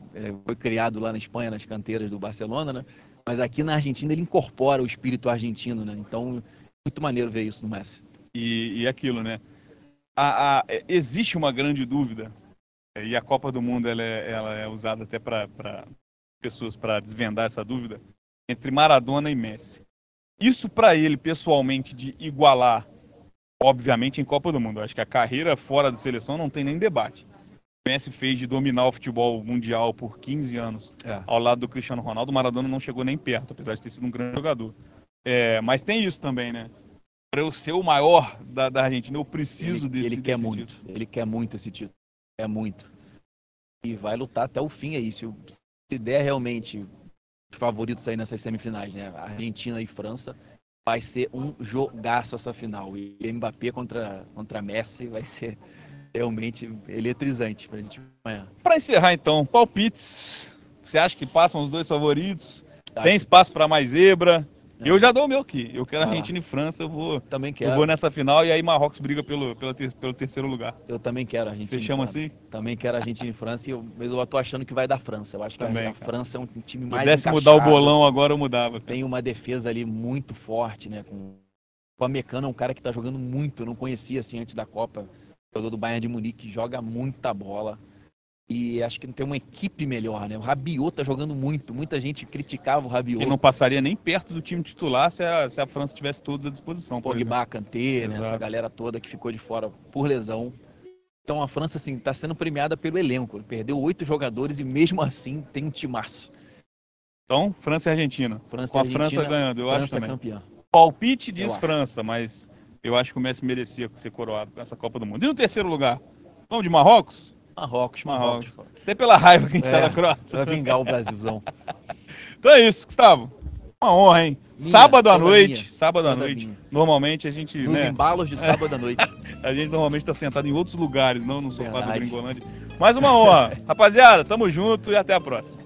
foi criado lá na Espanha, nas canteiras do Barcelona, né? Mas aqui na Argentina ele incorpora o espírito argentino, né? Então, muito maneiro ver isso no Messi. E, e aquilo, né? A- a- é, existe uma grande dúvida, é, e a Copa do Mundo ela é, ela é usada até para pessoas para desvendar essa dúvida, entre Maradona e Messi. Isso para ele, pessoalmente, de igualar, obviamente, em Copa do Mundo. Eu acho que a carreira fora da seleção não tem nem debate. O Messi fez de dominar o futebol mundial por 15 anos É. ao lado do Cristiano Ronaldo. O Maradona não chegou nem perto, apesar de ter sido um grande jogador. É, mas tem isso também, né? Para eu ser o maior da, da Argentina, eu preciso ele, desse ele quer desse muito, título. ele quer muito esse título, é muito. E vai lutar até o fim aí, se, se der realmente os favoritos aí nessas semifinais, né? Argentina e França, vai ser um jogaço essa final. E Mbappé contra contra Messi vai ser realmente eletrizante pra gente amanhã. Para encerrar, então, palpites. Você acha que passam os dois favoritos? Acho Tem que- espaço para mais zebra? É. Eu já dou o meu aqui. Eu quero lá. Argentina e França. Eu vou, também eu quero, vou nessa final e aí Marrocos briga pelo, pelo, ter- pelo terceiro lugar. eu também quero a Argentina. Fechamos assim? Também quero a Argentina e França, e eu, mas eu tô achando que vai dar França. Eu acho que a- Também, a cara. França é um time Se mais pudesse mudar o bolão agora, eu mudava. tem uma defesa ali muito forte, né? Com o Amecano é um cara que tá jogando muito, eu não conhecia assim antes da Copa. Jogador do Bayern de Munique, joga muita bola. E acho que tem uma equipe melhor, né? O Rabiot tá jogando muito. Muita gente criticava o Rabiot. Ele não passaria nem perto do time titular se a, se a França tivesse toda à disposição. Pogba, Kanté, né? Essa galera toda que ficou de fora por lesão. Então a França, assim, tá sendo premiada pelo elenco. Perdeu oito jogadores e mesmo assim tem um timaço. Então, França e Argentina. França Com a e Argentina, França ganhando, eu acho França também. campeã. Palpite diz acho. França, mas eu acho que o Messi merecia ser coroado com essa Copa do Mundo. E no terceiro lugar? Vamos de Marrocos? Marrocos, Marrocos. Marrocos. Até pela raiva que a gente tá É. da Croácia. Vai vingar o Brasilzão. Então é isso, Gustavo. Uma honra, hein? Minha, sábado à noite. minha. Sábado à noite. minha. Normalmente a gente, Nos né? embalos de sábado à noite. A gente normalmente tá sentado em outros lugares, não no sofá do Verdade. Gringolândia. Mais uma honra. Rapaziada, tamo junto e até a próxima.